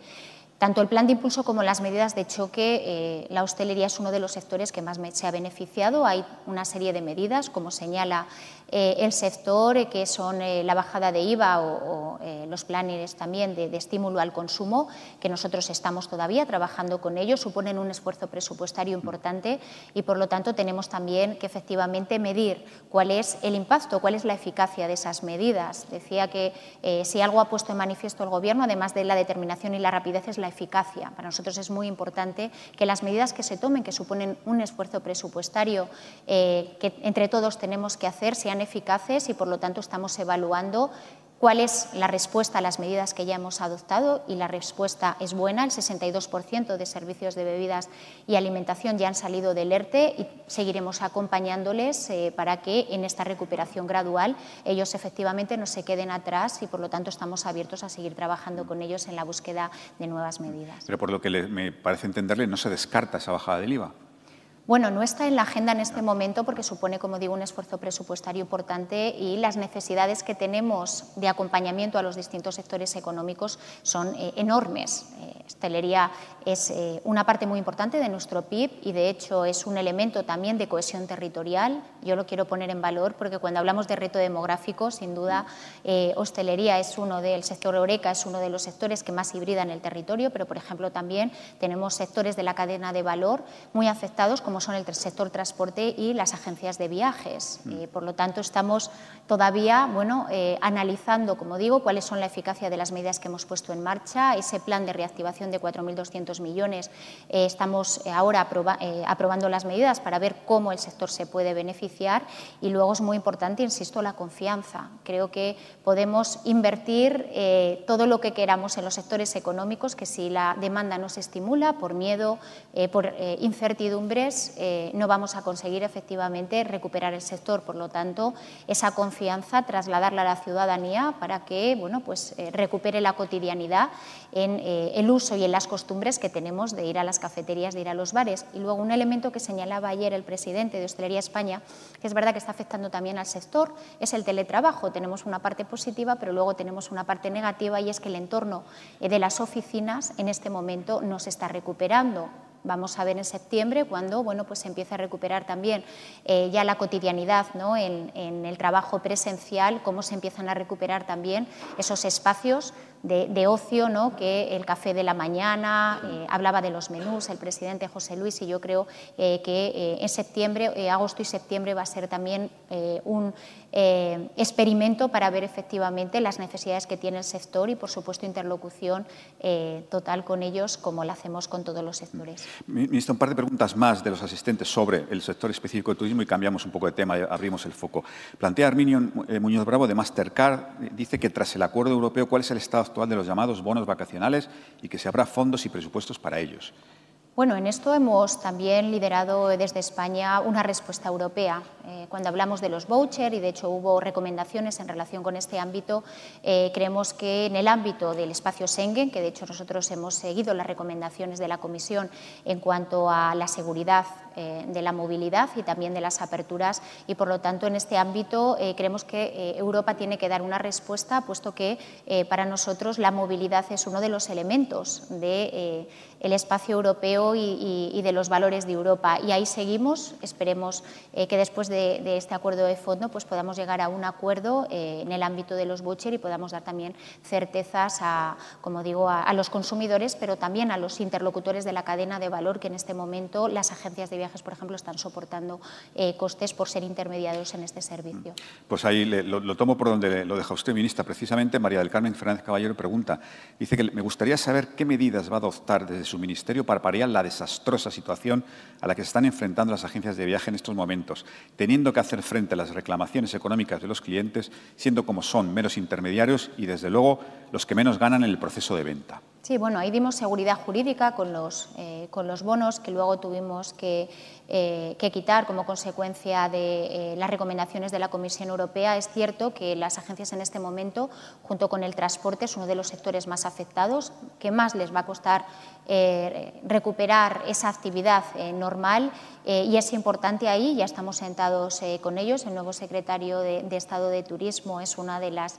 Tanto el plan de impulso como las medidas de choque, eh, la hostelería es uno de los sectores que más se ha beneficiado. Hay una serie de medidas, como señala eh, el sector, eh, que son eh, la bajada de IVA o, los planes también de, estímulo al consumo, que nosotros estamos todavía trabajando con ellos, suponen un esfuerzo presupuestario importante y, por lo tanto, tenemos también que efectivamente medir cuál es el impacto, cuál es la eficacia de esas medidas. Decía que si algo ha puesto en manifiesto el Gobierno, además de la determinación y la rapidez, es la eficacia. Para nosotros es muy importante que las medidas que se tomen, que suponen un esfuerzo presupuestario que entre todos tenemos que hacer, sean eficaces y, por lo tanto, estamos evaluando cuál es la respuesta a las medidas que ya hemos adoptado y la respuesta es buena. El 62% de servicios de bebidas y alimentación ya han salido del ERTE y seguiremos acompañándoles eh, para que en esta recuperación gradual ellos efectivamente no se queden atrás y por lo tanto estamos abiertos a seguir trabajando con ellos en la búsqueda de nuevas medidas. Pero por lo que me parece entenderle no se descarta esa bajada del IVA. Bueno, no está en la agenda en este momento porque supone, como digo, un esfuerzo presupuestario importante y las necesidades que tenemos de acompañamiento a los distintos sectores económicos son eh, enormes. Eh, hostelería es eh, una parte muy importante de nuestro PIB y, de hecho, es un elemento también de cohesión territorial. Yo lo quiero poner en valor porque cuando hablamos de reto demográfico, sin duda, hostelería es uno del sector Oreca es uno de los sectores que más hibrida en el territorio, pero, por ejemplo, también tenemos sectores de la cadena de valor muy afectados como son el sector transporte y las agencias de viajes. Mm. Eh, por lo tanto, estamos todavía bueno, eh, analizando, como digo, cuáles son la eficacia de las medidas que hemos puesto en marcha. Ese plan de reactivación de 4.200 millones, eh, estamos ahora aprobando las medidas para ver cómo el sector se puede beneficiar. Y luego es muy importante, insisto, la confianza. Creo que podemos invertir todo lo que queramos en los sectores económicos, que si la demanda no se estimula por miedo, por incertidumbres, meses no vamos a conseguir efectivamente recuperar el sector. Por lo tanto, esa confianza trasladarla a la ciudadanía para que bueno, pues, recupere la cotidianidad en el uso y en las costumbres que tenemos de ir a las cafeterías, de ir a los bares. Y luego un elemento que señalaba ayer el presidente de Hostelería España, que es verdad que está afectando también al sector, es el teletrabajo. Tenemos una parte positiva, pero luego tenemos una parte negativa y es que el entorno de las oficinas en este momento no se está recuperando. Vamos a ver en septiembre cuando bueno, pues se empieza a recuperar también eh, ya la cotidianidad ¿no? en, en, el trabajo presencial, cómo se empiezan a recuperar también esos espacios de, ocio, ¿no? que el café de la mañana, eh, hablaba de los menús, el presidente José Luis, y yo creo eh, que eh, en septiembre, agosto y septiembre va a ser también un experimento para ver efectivamente las necesidades que tiene el sector y, por supuesto, interlocución total con ellos, como lo hacemos con todos los sectores. Ministro, un par de preguntas más de los asistentes sobre el sector específico de turismo y cambiamos un poco de tema, abrimos el foco. Plantea Arminio Muñoz Bravo de Mastercard, dice que tras el acuerdo europeo, ¿cuál es el estado actual de los llamados bonos vacacionales y que se habrá fondos y presupuestos para ellos. Bueno, en esto hemos también liderado desde España una respuesta europea. Eh, cuando hablamos de los vouchers, y de hecho hubo recomendaciones en relación con este ámbito, eh, creemos que en el ámbito del espacio Schengen, que de hecho nosotros hemos seguido las recomendaciones de la Comisión en cuanto a la seguridad eh, de la movilidad y también de las aperturas, y por lo tanto en este ámbito creemos que Europa tiene que dar una respuesta, puesto que para nosotros la movilidad es uno de los elementos del espacio europeo y, de los valores de Europa. Y ahí seguimos. Esperemos eh, que después de, este acuerdo de fondo pues podamos llegar a un acuerdo eh, en el ámbito de los butcher y podamos dar también certezas a, como digo, a, los consumidores, pero también a los interlocutores de la cadena de valor que en este momento las agencias de viajes, por ejemplo, están soportando eh, costes por ser intermediarios en este servicio. Pues ahí lo, tomo por donde lo deja usted, ministra. Precisamente María del Carmen Fernández Caballero pregunta, dice que me gustaría saber qué medidas va a adoptar desde su ministerio para paliar la la desastrosa situación a la que se están enfrentando las agencias de viaje en estos momentos, teniendo que hacer frente a las reclamaciones económicas de los clientes, siendo como son meros intermediarios y, desde luego, los que menos ganan en el proceso de venta. Sí, bueno, ahí dimos seguridad jurídica con los, eh, con los bonos que luego tuvimos que, eh, quitar como consecuencia de eh, las recomendaciones de la Comisión Europea. Es cierto que las agencias en este momento, junto con el transporte, es uno de los sectores más afectados, que más les va a costar recuperar esa actividad normal y es importante ahí, ya estamos sentados con ellos, el nuevo secretario de, de, Estado de Turismo es una de las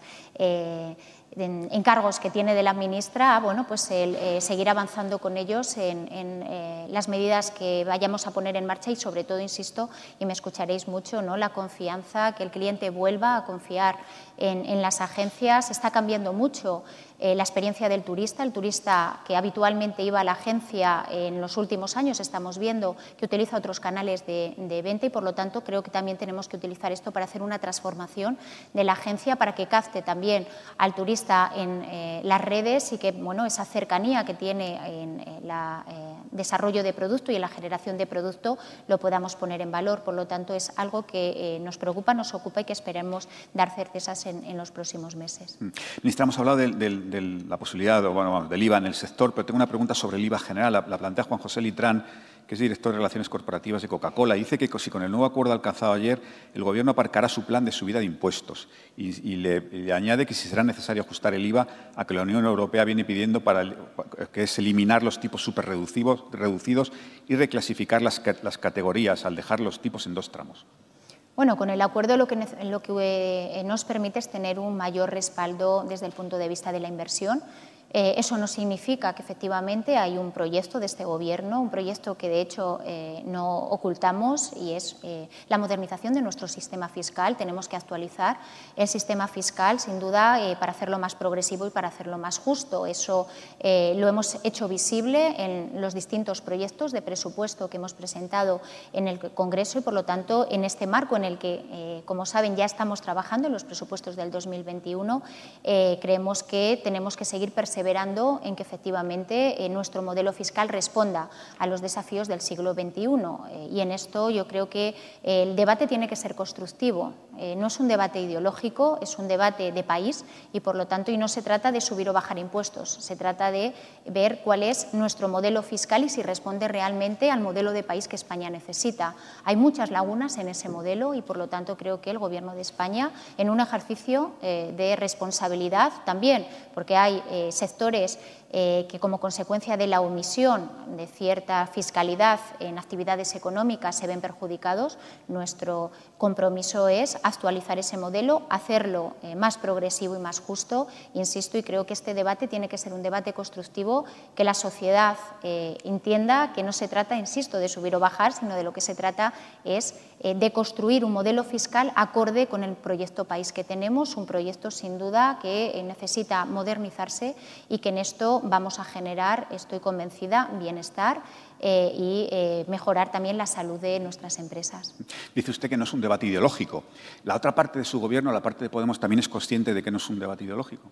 encargos que tiene de la ministra, bueno, pues el, eh, seguir avanzando con ellos en, eh, las medidas que vayamos a poner en marcha y sobre todo, insisto, y me escucharéis mucho, ¿no? la confianza, que el cliente vuelva a confiar en, en las agencias. Está cambiando mucho eh, la experiencia del turista. El turista que habitualmente iba a la agencia en los últimos años estamos viendo que utiliza otros canales de, venta y por lo tanto creo que también tenemos que utilizar esto para hacer una transformación de la agencia para que capte también al turista en eh, las redes y que bueno, esa cercanía que tiene en el eh, desarrollo de producto y en la generación de producto lo podamos poner en valor. Por lo tanto es algo que nos preocupa, nos ocupa y que esperemos dar certezas en, los próximos meses. Mm. Ministra, hemos hablado del de la posibilidad bueno, del IVA en el sector, pero tengo una pregunta sobre el IVA general. La, plantea Juan José Litrán, que es director de Relaciones Corporativas de Coca-Cola. Dice que si con el nuevo acuerdo alcanzado ayer el Gobierno aparcará su plan de subida de impuestos y, le, añade que si será necesario ajustar el IVA a que la Unión Europea viene pidiendo, para que es eliminar los tipos superreducidos reducidos y reclasificar las, las categorías al dejar los tipos en dos tramos. Bueno, con el acuerdo lo que, lo que eh, nos permite es tener un mayor respaldo desde el punto de vista de la inversión eh, eso no significa que efectivamente hay un proyecto de este Gobierno, un proyecto que de hecho eh, no ocultamos y es eh, la modernización de nuestro sistema fiscal. Tenemos que actualizar el sistema fiscal, sin duda, para hacerlo más progresivo y para hacerlo más justo. Eso lo hemos hecho visible en los distintos proyectos de presupuesto que hemos presentado en el Congreso y, por lo tanto, en este marco en el que, como saben, ya estamos trabajando en los presupuestos del 2021, creemos que tenemos que seguir persiguiendo perseverando en que efectivamente eh, nuestro modelo fiscal responda a los desafíos del siglo XXI. Eh, y en esto yo creo que el debate tiene que ser constructivo. Eh, no es un debate ideológico, es un debate de país y, por lo tanto, y no se trata de subir o bajar impuestos, se trata de ver cuál es nuestro modelo fiscal y si responde realmente al modelo de país que España necesita. Hay muchas lagunas en ese modelo y, por lo tanto, creo que el Gobierno de España, en un ejercicio eh, de responsabilidad también, porque hay eh, sectores eh, que como consecuencia de la omisión de cierta fiscalidad en actividades económicas se ven perjudicados, nuestro compromiso es actualizar ese modelo, hacerlo eh, más progresivo y más justo, insisto, y creo que este debate tiene que ser un debate constructivo, que la sociedad eh, entienda que no se trata, insisto, de subir o bajar, sino de lo que se trata es de construir un modelo fiscal acorde con el proyecto país que tenemos, un proyecto sin duda que necesita modernizarse y que en esto vamos a generar, estoy convencida, bienestar eh, y eh, mejorar también la salud de nuestras empresas. Dice usted que no es un debate ideológico. La otra parte de su gobierno, la parte de Podemos, también es consciente de que no es un debate ideológico.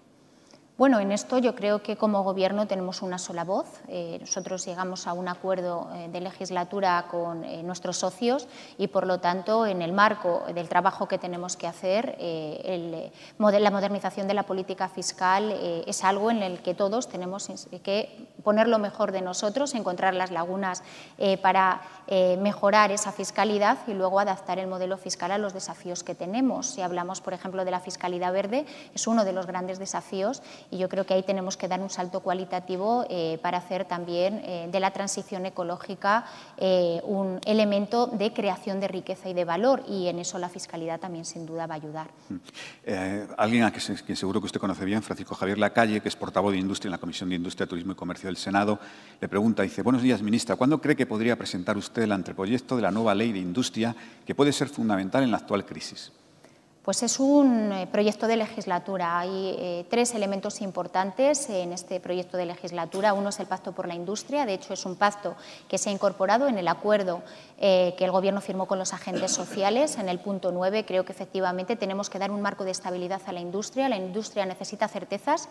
Bueno, en esto yo creo que como Gobierno tenemos una sola voz. Eh, nosotros llegamos a un acuerdo eh, de legislatura con eh, nuestros socios y, por lo tanto, en el marco del trabajo que tenemos que hacer, la modernización de la política fiscal es algo en el que todos tenemos que poner lo mejor de nosotros, encontrar las lagunas para mejorar esa fiscalidad y luego adaptar el modelo fiscal a los desafíos que tenemos. Si hablamos, por ejemplo, de la fiscalidad verde, es uno de los grandes desafíos y yo creo que ahí tenemos que dar un salto cualitativo eh, para hacer también eh, de la transición ecológica eh, un elemento de creación de riqueza y de valor y en eso la fiscalidad también sin duda va a ayudar. Mm. alguien a quien seguro que usted conoce bien, Francisco Javier Lacalle, que es portavoz de Industria en la Comisión de Industria, Turismo y Comercio del Senado, le pregunta, dice, buenos días, ministra, ¿cuándo cree que podría presentar usted el anteproyecto de la nueva ley de industria que puede ser fundamental en la actual crisis? Pues es un eh, proyecto de legislatura. Hay eh, tres elementos importantes en este proyecto de legislatura. Uno es el Pacto por la Industria. De hecho, es un pacto que se ha incorporado en el acuerdo eh, que el Gobierno firmó con los agentes sociales. En el punto 9 creo que efectivamente tenemos que dar un marco de estabilidad a la industria. La industria necesita certezas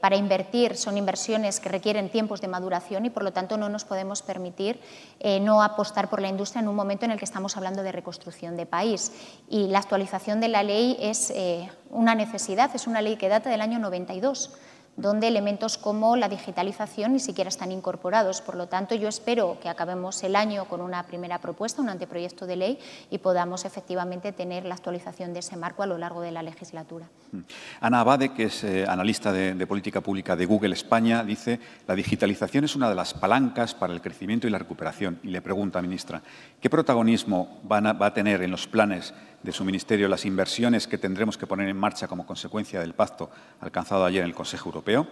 para invertir. Son inversiones que requieren tiempos de maduración y, por lo tanto, no nos podemos permitir no apostar por la industria en un momento en el que estamos hablando de reconstrucción de país. Y la actualización de la ley es eh, una necesidad, es una ley que data del año 92 donde elementos como la digitalización ni siquiera están incorporados. Por lo tanto, yo espero que acabemos el año con una primera propuesta, un anteproyecto de ley, y podamos efectivamente tener la actualización de ese marco a lo largo de la legislatura. Mm. Ana Abade, que es eh, analista de, política pública de Google España, dice la digitalización es una de las palancas para el crecimiento y la recuperación. Y le pregunta, ministra, ¿qué protagonismo va a tener en los planes de su ministerio las inversiones que tendremos que poner en marcha como consecuencia del pacto alcanzado ayer en el Consejo Europeo?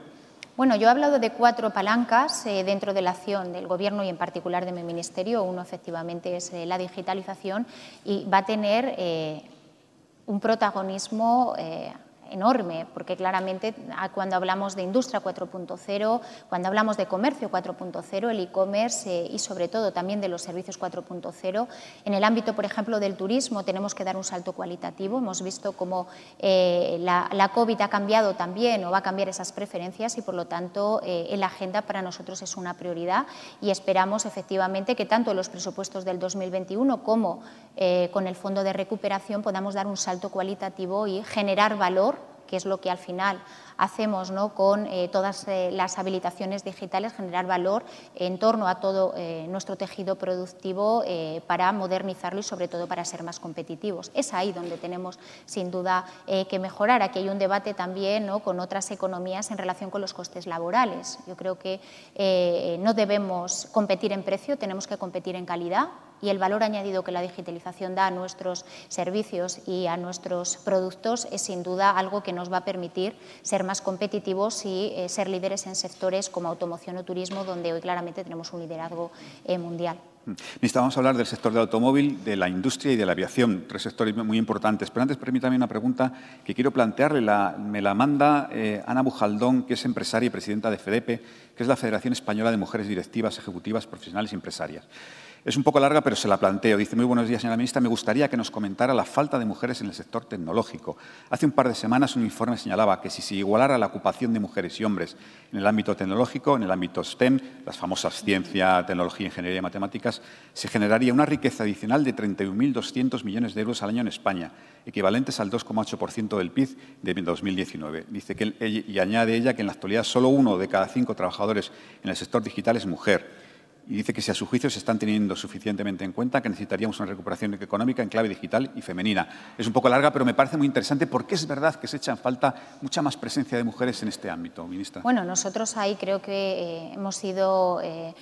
Bueno, yo he hablado de cuatro palancas eh, dentro de la acción del Gobierno y en particular de mi ministerio. Uno, efectivamente, es eh, la digitalización y va a tener eh, un protagonismo enorme, porque claramente ah, cuando hablamos de industria 4.0, cuando hablamos de comercio 4.0, el e-commerce eh, y sobre todo también de los servicios 4.0, en el ámbito, por ejemplo, del turismo tenemos que dar un salto cualitativo. Hemos visto cómo eh, la, COVID ha cambiado también o va a cambiar esas preferencias y, por lo tanto, eh, la agenda para nosotros es una prioridad y esperamos efectivamente que tanto los presupuestos del 2021 como con el Fondo de Recuperación podamos dar un salto cualitativo y generar valor que es lo que al final hacemos ¿no? con eh, todas eh, las habilitaciones digitales, generar valor en torno a todo eh, nuestro tejido productivo para modernizarlo y sobre todo para ser más competitivos. Es ahí donde tenemos sin duda que mejorar. Aquí hay un debate también ¿no? con otras economías en relación con los costes laborales. Yo creo que no debemos competir en precio, tenemos que competir en calidad y el valor añadido que la digitalización da a nuestros servicios y a nuestros productos es sin duda algo que nos va a permitir ser más competitivos y eh, ser líderes en sectores como automoción o turismo, donde hoy claramente tenemos un liderazgo eh, mundial. Necesitamos hablar del sector del automóvil, de la industria y de la aviación, tres sectores muy importantes. Pero antes, permítame una pregunta que quiero plantearle. me la manda eh, Ana Bujaldón, que es empresaria y presidenta de FEDEPE, que es la Federación Española de Mujeres Directivas, Ejecutivas, Profesionales y Empresarias. Es un poco larga, pero se la planteo. Dice, muy buenos días, señora ministra. Me gustaría que nos comentara la falta de mujeres en el sector tecnológico. Hace un par de semanas un informe señalaba que si se igualara la ocupación de mujeres y hombres en el ámbito tecnológico, en el ámbito STEM, las famosas ciencia, tecnología, ingeniería y matemáticas, se generaría una riqueza adicional de 31.200 millones de euros al año en España, equivalentes al 2,8% del PIB de 2019. Dice que, y añade ella que en la actualidad solo uno de cada cinco trabajadores en el sector digital es mujer y dice que si a su juicio se están teniendo suficientemente en cuenta, que necesitaríamos una recuperación económica en clave digital y femenina. Es un poco larga, pero me parece muy interesante porque es verdad que se echa en falta mucha más presencia de mujeres en este ámbito, ministra. Bueno, nosotros ahí creo que eh, hemos sido... Eh,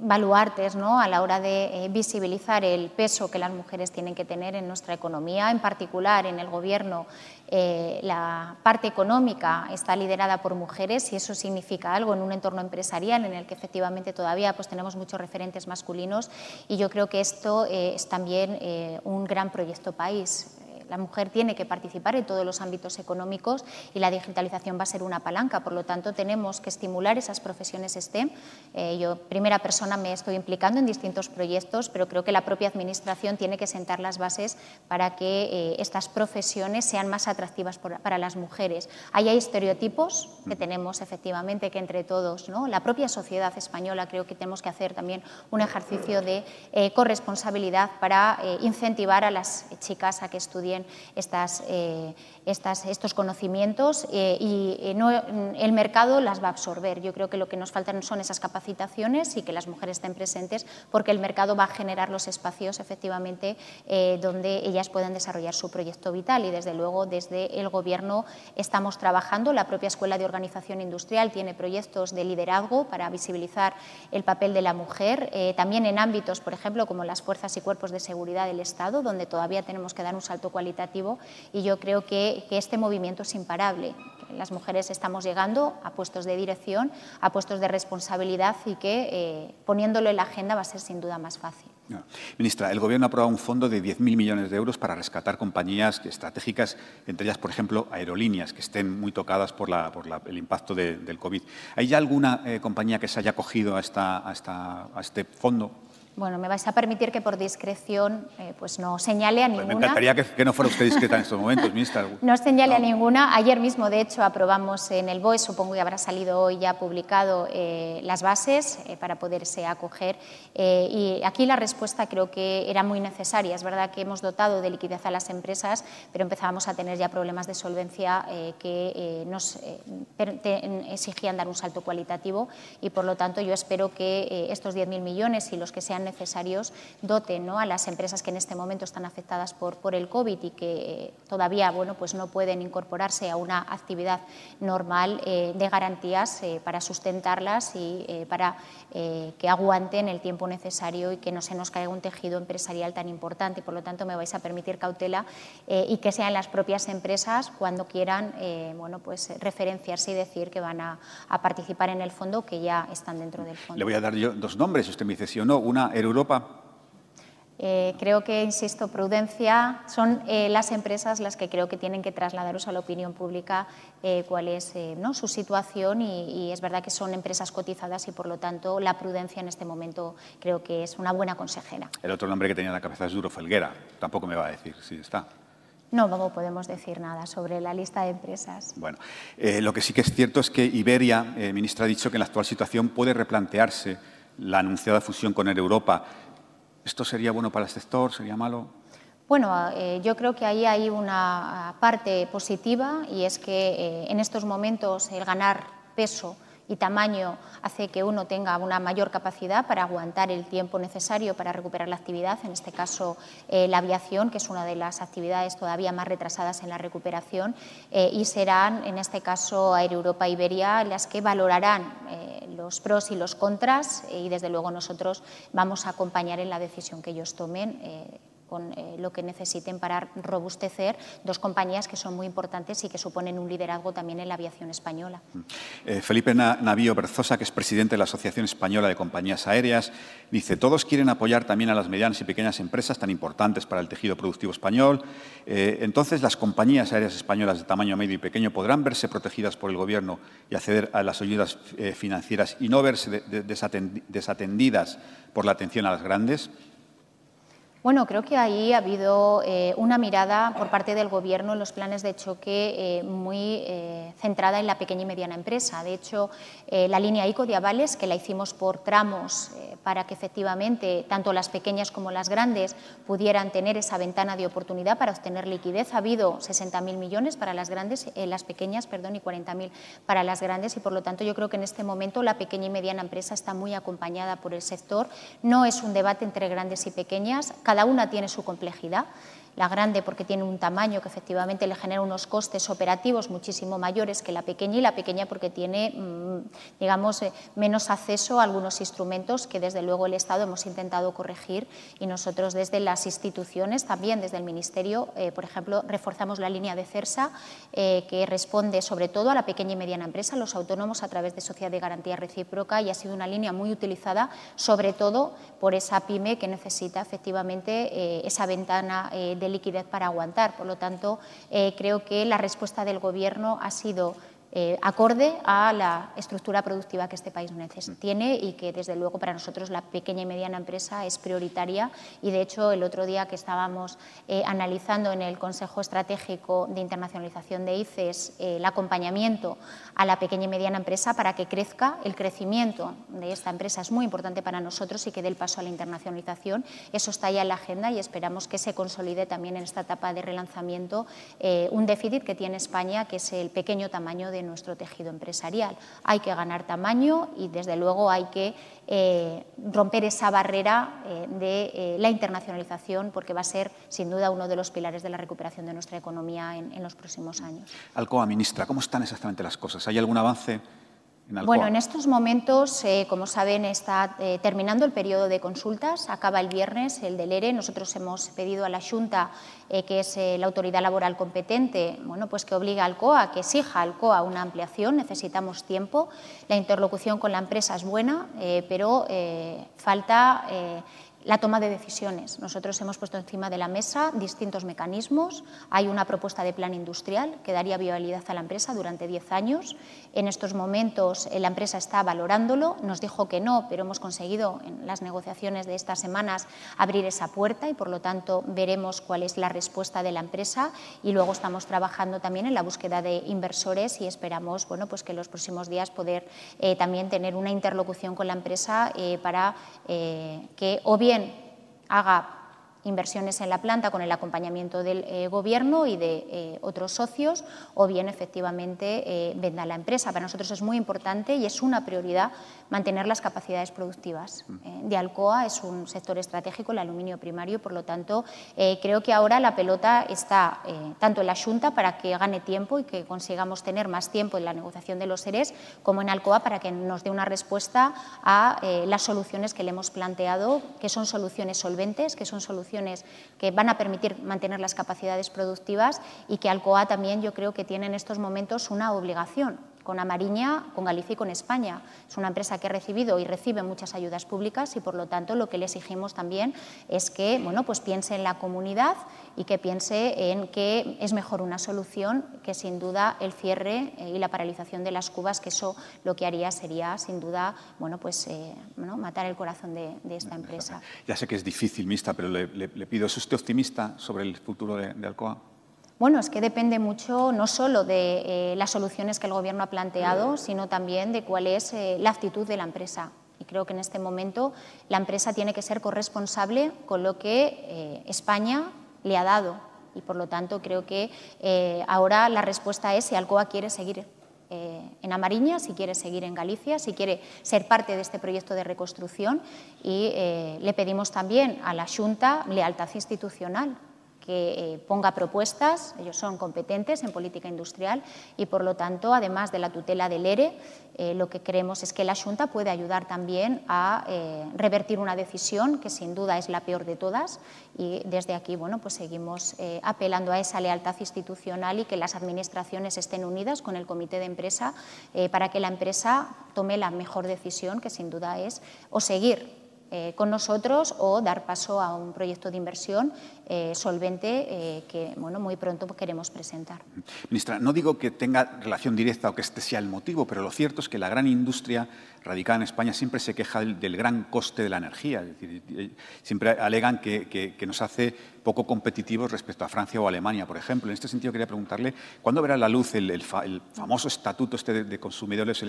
baluartes ¿no? a la hora de eh, visibilizar el peso que las mujeres tienen que tener en nuestra economía, en particular en el Gobierno. Eh, la parte económica está liderada por mujeres y eso significa algo en un entorno empresarial en el que efectivamente todavía pues, tenemos muchos referentes masculinos y yo creo que esto eh, es también un gran proyecto país la mujer tiene que participar en todos los ámbitos económicos y la digitalización va a ser una palanca. Por lo tanto, tenemos que estimular esas profesiones STEM. Eh, yo, primera persona, me estoy implicando en distintos proyectos, pero creo que la propia Administración tiene que sentar las bases para que eh, estas profesiones sean más atractivas para las mujeres. Hay estereotipos que tenemos efectivamente que entre todos, ¿no? la propia sociedad española creo que tenemos que hacer también un ejercicio de eh, corresponsabilidad para incentivar a las chicas a que estudien eh, estas, estos conocimientos eh, y eh, no, el mercado las va a absorber. Yo creo que lo que nos faltan son esas capacitaciones y que las mujeres estén presentes porque el mercado va a generar los espacios efectivamente donde ellas puedan desarrollar su proyecto vital y desde luego desde el Gobierno estamos trabajando. La propia Escuela de Organización Industrial tiene proyectos de liderazgo para visibilizar el papel de la mujer, también en ámbitos, por ejemplo, como las fuerzas y cuerpos de seguridad del Estado, donde todavía tenemos que dar un salto cualitativo y yo creo que, este movimiento es imparable. Las mujeres estamos llegando a puestos de dirección, a puestos de responsabilidad y que eh, poniéndolo en la agenda va a ser sin duda más fácil. Ministra, el Gobierno ha aprobado un fondo de 10.000 millones de euros para rescatar compañías estratégicas, entre ellas, por ejemplo, aerolíneas, que estén muy tocadas por, el impacto del COVID. ¿Hay ya alguna eh, compañía que se haya acogido a, a este fondo? Bueno, me vais a permitir que por discreción eh, pues no señale a ninguna. Pues me encantaría que, no fuera usted discreta en estos momentos, ministra. No señale a ninguna. Ayer mismo, de hecho, aprobamos en el BOE, supongo que habrá salido hoy ya publicado, eh, las bases eh, para poderse acoger. y aquí la respuesta creo que era muy necesaria. Es verdad que hemos dotado de liquidez a las empresas, pero empezábamos a tener ya problemas de solvencia que nos exigían dar un salto cualitativo y, por lo tanto, yo espero que estos 10.000 millones y los que sean necesarios doten ¿no? a las empresas que en este momento están afectadas por, por el COVID y que eh, todavía bueno, pues no pueden incorporarse a una actividad normal eh, de garantías eh, para sustentarlas y para que aguanten el tiempo necesario y que no se nos caiga un tejido empresarial tan importante. Por lo tanto, me vais a permitir cautela y que sean las propias empresas cuando quieran bueno, pues referenciarse y decir que van a, participar en el fondo que ya están dentro del fondo. Le voy a dar yo dos nombres, usted me dice sí o no. Una Europa? Eh, creo que, insisto, prudencia son eh, las empresas las que creo que tienen que trasladaros a la opinión pública eh, cuál es ¿no? su situación y, es verdad que son empresas cotizadas y por lo tanto la prudencia en este momento creo que es una buena consejera. El otro nombre que tenía en la cabeza es Duro Felguera, tampoco me va a decir si está. No, no podemos decir nada sobre la lista de empresas. Bueno, lo que sí que es cierto es que Iberia, ministra, ha dicho que en la actual situación puede replantearse la anunciada fusión con Europa. ¿Esto sería bueno para el sector? ¿Sería malo? Bueno, eh, yo creo que ahí hay una parte positiva y es que eh, en estos momentos el ganar peso y tamaño hace que uno tenga una mayor capacidad para aguantar el tiempo necesario para recuperar la actividad, en este caso eh, la aviación, que es una de las actividades todavía más retrasadas en la recuperación, eh, y serán, en este caso, Air Europa e Iberia las que valorarán eh, los pros y los contras y, desde luego, nosotros vamos a acompañar en la decisión que ellos tomen con eh, lo que necesiten para robustecer dos compañías que son muy importantes y que suponen un liderazgo también en la aviación española. Eh, Felipe Navío Berzosa, que es presidente de la Asociación Española de Compañías Aéreas, dice, todos quieren apoyar también a las medianas y pequeñas empresas tan importantes para el tejido productivo español. Eh, entonces, las compañías aéreas españolas de tamaño medio y pequeño podrán verse protegidas por el Gobierno y acceder a las ayudas financieras y no verse desatendidas por la atención a las grandes. Bueno, creo que ahí ha habido eh, una mirada por parte del Gobierno en los planes de choque eh, muy eh, centrada en la pequeña y mediana empresa. De hecho, la línea ICO de avales, que la hicimos por tramos para que efectivamente tanto las pequeñas como las grandes pudieran tener esa ventana de oportunidad para obtener liquidez. Ha habido 60.000 millones para las grandes, las pequeñas, perdón, y 40.000 para las grandes y por lo tanto yo creo que en este momento la pequeña y mediana empresa está muy acompañada por el sector. No es un debate entre grandes y pequeñas cada una tiene su complejidad la grande porque tiene un tamaño que efectivamente le genera unos costes operativos muchísimo mayores que la pequeña y la pequeña porque tiene, mm, digamos, eh, menos acceso a algunos instrumentos que desde luego el Estado hemos intentado corregir y nosotros desde las instituciones, también desde el Ministerio, eh, por ejemplo, reforzamos la línea de CERSA eh, que responde sobre todo a la pequeña y mediana empresa, los autónomos a través de Sociedad de Garantía Recíproca y ha sido una línea muy utilizada sobre todo por esa pyme que necesita efectivamente esa ventana de liquidez para aguantar. Por lo tanto, eh, creo que la respuesta del Gobierno ha sido eh, acorde a la estructura productiva que este país tiene y que desde luego para nosotros la pequeña y mediana empresa es prioritaria y de hecho el otro día que estábamos eh, analizando en el Consejo Estratégico de Internacionalización de ICES el acompañamiento a la pequeña y mediana empresa para que crezca el crecimiento de esta empresa es muy importante para nosotros y que dé el paso a la internacionalización. Eso está ya en la agenda y esperamos que se consolide también en esta etapa de relanzamiento eh, un déficit que tiene España que es el pequeño tamaño de nuestro tejido empresarial. Hay que ganar tamaño y, desde luego, hay que eh, romper esa barrera eh, de eh, la internacionalización, porque va a ser, sin duda, uno de los pilares de la recuperación de nuestra economía en los próximos años. Alcoa, ministra, ¿cómo están exactamente las cosas? ¿Hay algún avance? Bueno, en estos momentos, eh, como saben, está eh, terminando el periodo de consultas, acaba el viernes el del ERE. Nosotros hemos pedido a la Junta, eh, que es la autoridad laboral competente, bueno, pues que obligue al COA, que exija al COA una ampliación. Necesitamos tiempo. La interlocución con la empresa es buena, pero falta la toma de decisiones. Nosotros hemos puesto encima de la mesa distintos mecanismos. Hay una propuesta de plan industrial que daría viabilidad a la empresa durante 10 años. En estos momentos eh, la empresa está valorándolo. Nos dijo que no, pero hemos conseguido en las negociaciones de estas semanas abrir esa puerta y, por lo tanto, veremos cuál es la respuesta de la empresa. Y luego estamos trabajando también en la búsqueda de inversores y esperamos bueno, pues que en los próximos días poder eh, también tener una interlocución con la empresa eh, para que, Амен. Агав. Inversiones en la planta con el acompañamiento del eh, Gobierno y de eh, otros socios, o bien efectivamente eh, venda la empresa. Para nosotros es muy importante y es una prioridad mantener las capacidades productivas de Alcoa. Es un sector estratégico, el aluminio primario, por lo tanto, creo que ahora la pelota está tanto en la Junta para que gane tiempo y que consigamos tener más tiempo en la negociación de los seres, como en Alcoa para que nos dé una respuesta a las soluciones que le hemos planteado, que son soluciones solventes, que son soluciones que van a permitir mantener las capacidades productivas y que Alcoa también yo creo que tiene en estos momentos una obligación con Amariña, con Galicia y con España. Es una empresa que ha recibido y recibe muchas ayudas públicas y, por lo tanto, lo que le exigimos también es que bueno, pues piense en la comunidad y que piense en que es mejor una solución que, sin duda, el cierre eh, y la paralización de las cubas, que eso lo que haría sería, sin duda, bueno, pues, eh, matar el corazón de, esta empresa. Ya sé que es difícil, Mista, pero le, pido, ¿es usted optimista sobre el futuro de Alcoa? Bueno, es que depende mucho no solo de eh, las soluciones que el Gobierno ha planteado, sino también de cuál es eh, la actitud de la empresa. Y creo que en este momento la empresa tiene que ser corresponsable con lo que eh, España le ha dado. Y por lo tanto creo que ahora la respuesta es si Alcoa quiere seguir en Amariña, si quiere seguir en Galicia, si quiere ser parte de este proyecto de reconstrucción. Y le pedimos también a la Junta lealtad institucional que ponga propuestas, ellos son competentes en política industrial y, por lo tanto, además de la tutela del ERE, lo que creemos es que la Junta puede ayudar también a revertir una decisión que sin duda es la peor de todas. Y desde aquí bueno, pues seguimos apelando a esa lealtad institucional y que las administraciones estén unidas con el comité de empresa para que la empresa tome la mejor decisión, que sin duda es o seguir eh, con nosotros o dar paso a un proyecto de inversión eh, solvente eh, que bueno, muy pronto queremos presentar. Ministra, no digo que tenga relación directa o que este sea el motivo, pero lo cierto es que la gran industria radicada en España siempre se queja del, gran coste de la energía. Es decir, siempre alegan que, nos hace poco competitivos respecto a Francia o Alemania, por ejemplo. En este sentido, quería preguntarle, ¿cuándo verá la luz el, famoso estatuto este de, consumidores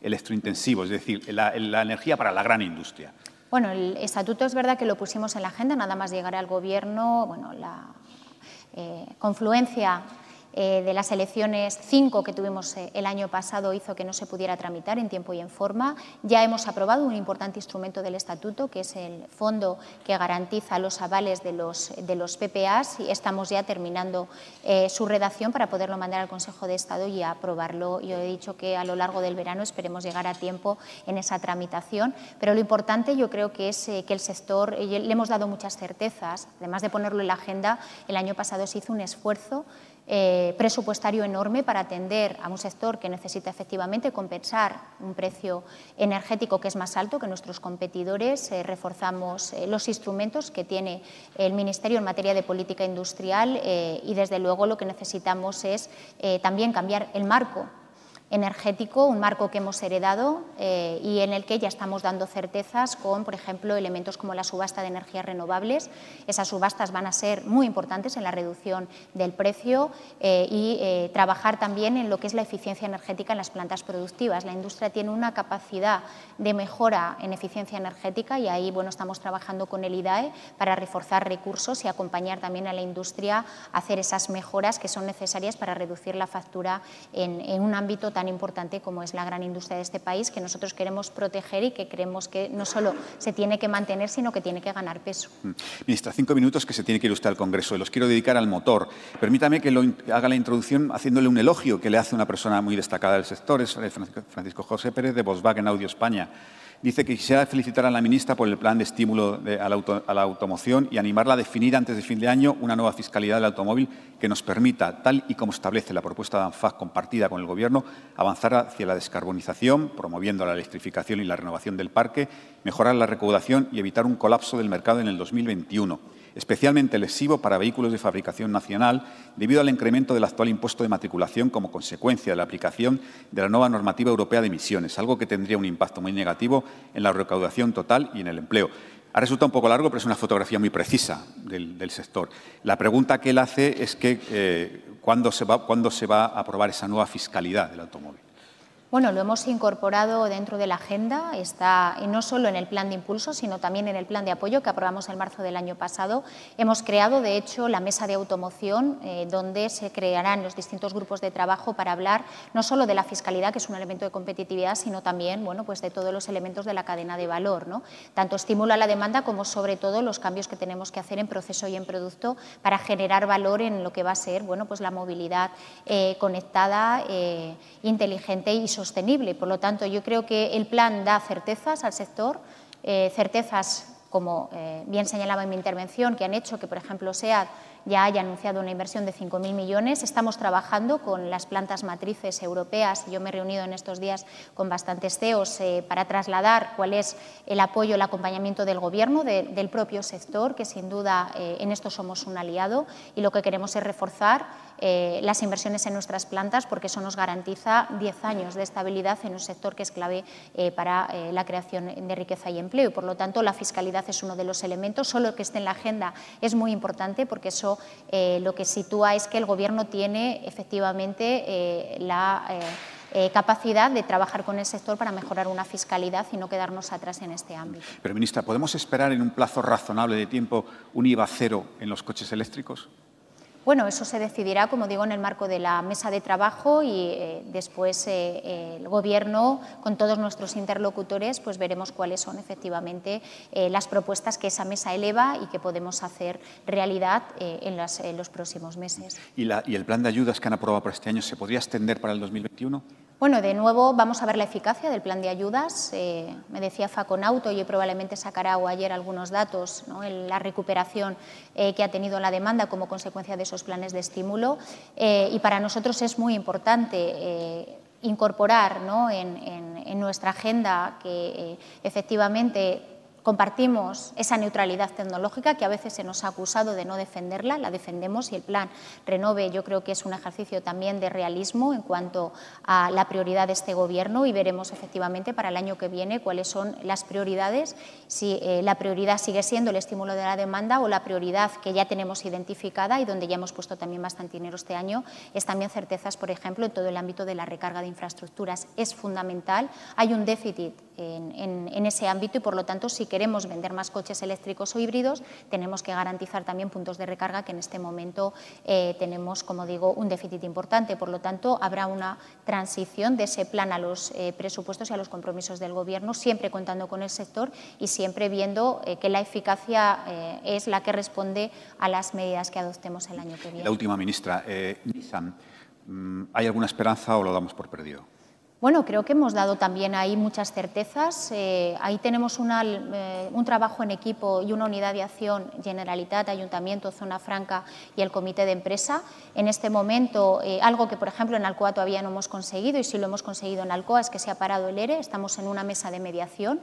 electrointensivos, es decir, la, energía para la gran industria. Bueno, el estatuto es verdad que lo pusimos en la agenda, nada más llegar al gobierno, bueno, la eh, confluencia eh, de las elecciones, cinco que tuvimos eh, el año pasado, hizo que no se pudiera tramitar en tiempo y en forma. Ya hemos aprobado un importante instrumento del Estatuto, que es el fondo que garantiza los avales de los, de los PPAs y estamos ya terminando eh, su redacción para poderlo mandar al Consejo de Estado y aprobarlo. Yo he dicho que a lo largo del verano esperemos llegar a tiempo en esa tramitación, pero lo importante yo creo que es que el sector, le hemos dado muchas certezas, además de ponerlo en la agenda, el año pasado se hizo un esfuerzo eh, presupuestario enorme para atender a un sector que necesita efectivamente compensar un precio energético que es más alto que nuestros competidores. Eh, reforzamos eh, los instrumentos que tiene el Ministerio en materia de política industrial y, desde luego, lo que necesitamos es también cambiar el marco energético, un marco que hemos heredado eh, y en el que ya estamos dando certezas con, por ejemplo, elementos como la subasta de energías renovables. Esas subastas van a ser muy importantes en la reducción del precio eh, y eh, trabajar también en lo que es la eficiencia energética en las plantas productivas. La industria tiene una capacidad de mejora en eficiencia energética y ahí bueno, estamos trabajando con el IDAE para reforzar recursos y acompañar también a la industria a hacer esas mejoras que son necesarias para reducir la factura en, un ámbito tan importante como es la gran industria de este país, que nosotros queremos proteger y que creemos que no solo se tiene que mantener, sino que tiene que ganar peso. Mm. Ministra, cinco minutos que se tiene que ir usted al Congreso y los quiero dedicar al motor. Permítame que lo, haga la introducción haciéndole un elogio que le hace una persona muy destacada del sector, es Francisco José Pérez de Volkswagen Audio España dice que quisiera felicitar a la ministra por el plan de estímulo a, la automoción y animarla a definir antes de fin de año una nueva fiscalidad del automóvil que nos permita, tal y como establece la propuesta de ANFAC compartida con el Gobierno, avanzar hacia la descarbonización, promoviendo la electrificación y la renovación del parque, mejorar la recaudación y evitar un colapso del mercado en el 2021 especialmente lesivo para vehículos de fabricación nacional debido al incremento del actual impuesto de matriculación como consecuencia de la aplicación de la nueva normativa europea de emisiones, algo que tendría un impacto muy negativo en la recaudación total y en el empleo. Ha resultado un poco largo, pero es una fotografía muy precisa del, sector. La pregunta que él hace es que eh, ¿cuándo, se va, ¿cuándo se va a aprobar esa nueva fiscalidad del automóvil? Bueno, lo hemos incorporado dentro de la agenda, está no solo en el plan de impulso, sino también en el plan de apoyo que aprobamos en marzo del año pasado. Hemos creado, de hecho, la mesa de automoción, eh, donde se crearán los distintos grupos de trabajo para hablar no solo de la fiscalidad, que es un elemento de competitividad, sino también bueno, pues de todos los elementos de la cadena de valor, ¿no? tanto estímulo a la demanda como, sobre todo, los cambios que tenemos que hacer en proceso y en producto para generar valor en lo que va a ser bueno, pues la movilidad eh, conectada, eh, inteligente y sostenible. Por lo tanto, yo creo que el plan da certezas al sector, eh, certezas, como eh, bien señalaba en mi intervención, que han hecho que, por ejemplo, SEAT ya haya anunciado una inversión de 5.000 millones. Estamos trabajando con las plantas matrices europeas. Yo me he reunido en estos días con bastantes CEOs eh, para trasladar cuál es el apoyo, el acompañamiento del Gobierno, del propio sector, que sin duda en esto somos un aliado y lo que queremos es reforzar eh, las inversiones en nuestras plantas porque eso nos garantiza 10 años de estabilidad en un sector que es clave eh, para eh, la creación de riqueza y empleo. Y, por lo tanto, la fiscalidad es uno de los elementos. Solo que esté en la agenda es muy importante porque eso lo que sitúa es que el Gobierno tiene efectivamente la capacidad de trabajar con el sector para mejorar una fiscalidad y no quedarnos atrás en este ámbito. Pero, ministra, ¿podemos esperar en un plazo razonable de tiempo un IVA cero en los coches eléctricos? Bueno, eso se decidirá, como digo, en el marco de la mesa de trabajo y eh, después eh, el Gobierno, con todos nuestros interlocutores, pues veremos cuáles son efectivamente eh, las propuestas que esa mesa eleva y que podemos hacer realidad en, los próximos meses. ¿Y, ¿Y el plan de ayudas que han aprobado para este año se podría extender para el 2021? Bueno, de nuevo vamos a ver la eficacia del plan de ayudas. Eh, me decía Faconauto, y probablemente sacará o ayer algunos datos, la recuperación eh, que ha tenido la demanda como consecuencia de esos planes de estímulo. Eh, y para nosotros es muy importante incorporar ¿no? en, nuestra agenda que efectivamente Compartimos esa neutralidad tecnológica que a veces se nos ha acusado de no defenderla, la defendemos y el plan Renove yo creo que es un ejercicio también de realismo en cuanto a la prioridad de este Gobierno y veremos efectivamente para el año que viene cuáles son las prioridades, si eh, la prioridad sigue siendo el estímulo de la demanda o la prioridad que ya tenemos identificada y donde ya hemos puesto también bastante dinero este año es también certezas, por ejemplo, en todo el ámbito de la recarga de infraestructuras. Es fundamental, hay un déficit en, en ese ámbito y por lo tanto si queremos vender más coches eléctricos o híbridos, tenemos que garantizar también puntos de recarga que en este momento eh, tenemos, como digo, un déficit importante. Por lo tanto, habrá una transición de ese plan a los eh, presupuestos y a los compromisos del Gobierno, siempre contando con el sector y siempre viendo eh, que la eficacia es la que responde a las medidas que adoptemos el año que viene. La última, ministra. Nissan, mm, ¿hay alguna esperanza o lo damos por perdido? Bueno, creo que hemos dado también ahí muchas certezas. Eh, ahí tenemos eh, un trabajo en equipo y una unidad de acción, Generalitat, Ayuntamiento, Zona Franca y el Comité de Empresa. En este momento, eh, algo que, por ejemplo, en Alcoa todavía no hemos conseguido, y sí lo hemos conseguido en Alcoa, es que se ha parado el ERE. Estamos en una mesa de mediación.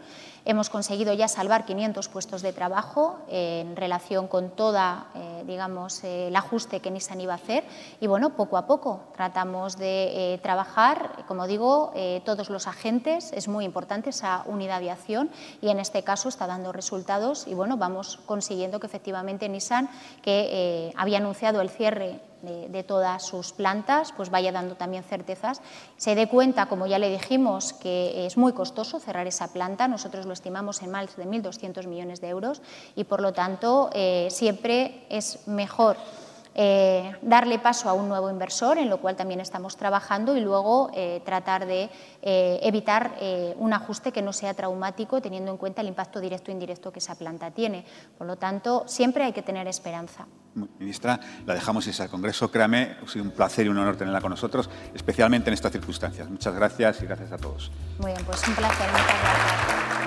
Hemos conseguido ya salvar 500 puestos de trabajo en relación con toda, digamos, el ajuste que Nissan iba a hacer. Y, bueno, poco a poco tratamos de trabajar, como digo, eh, todos los agentes, es muy importante esa unidad de acción y en este caso está dando resultados y bueno, vamos consiguiendo que efectivamente Nissan, que eh, había anunciado el cierre de, todas sus plantas, pues vaya dando también certezas. Se dé cuenta, como ya le dijimos, que es muy costoso cerrar esa planta, nosotros lo estimamos en más de 1.200 millones de euros y por lo tanto eh, siempre es mejor eh, darle paso a un nuevo inversor, en lo cual también estamos trabajando, y luego eh, tratar de eh, evitar un ajuste que no sea traumático, teniendo en cuenta el impacto directo e indirecto que esa planta tiene. Por lo tanto, siempre hay que tener esperanza. Ministra, la dejamos en ese congreso. Créame, ha sido un placer y un honor tenerla con nosotros, especialmente en estas circunstancias. Muchas gracias y gracias a todos. Muy bien, pues un placer. Muchas gracias.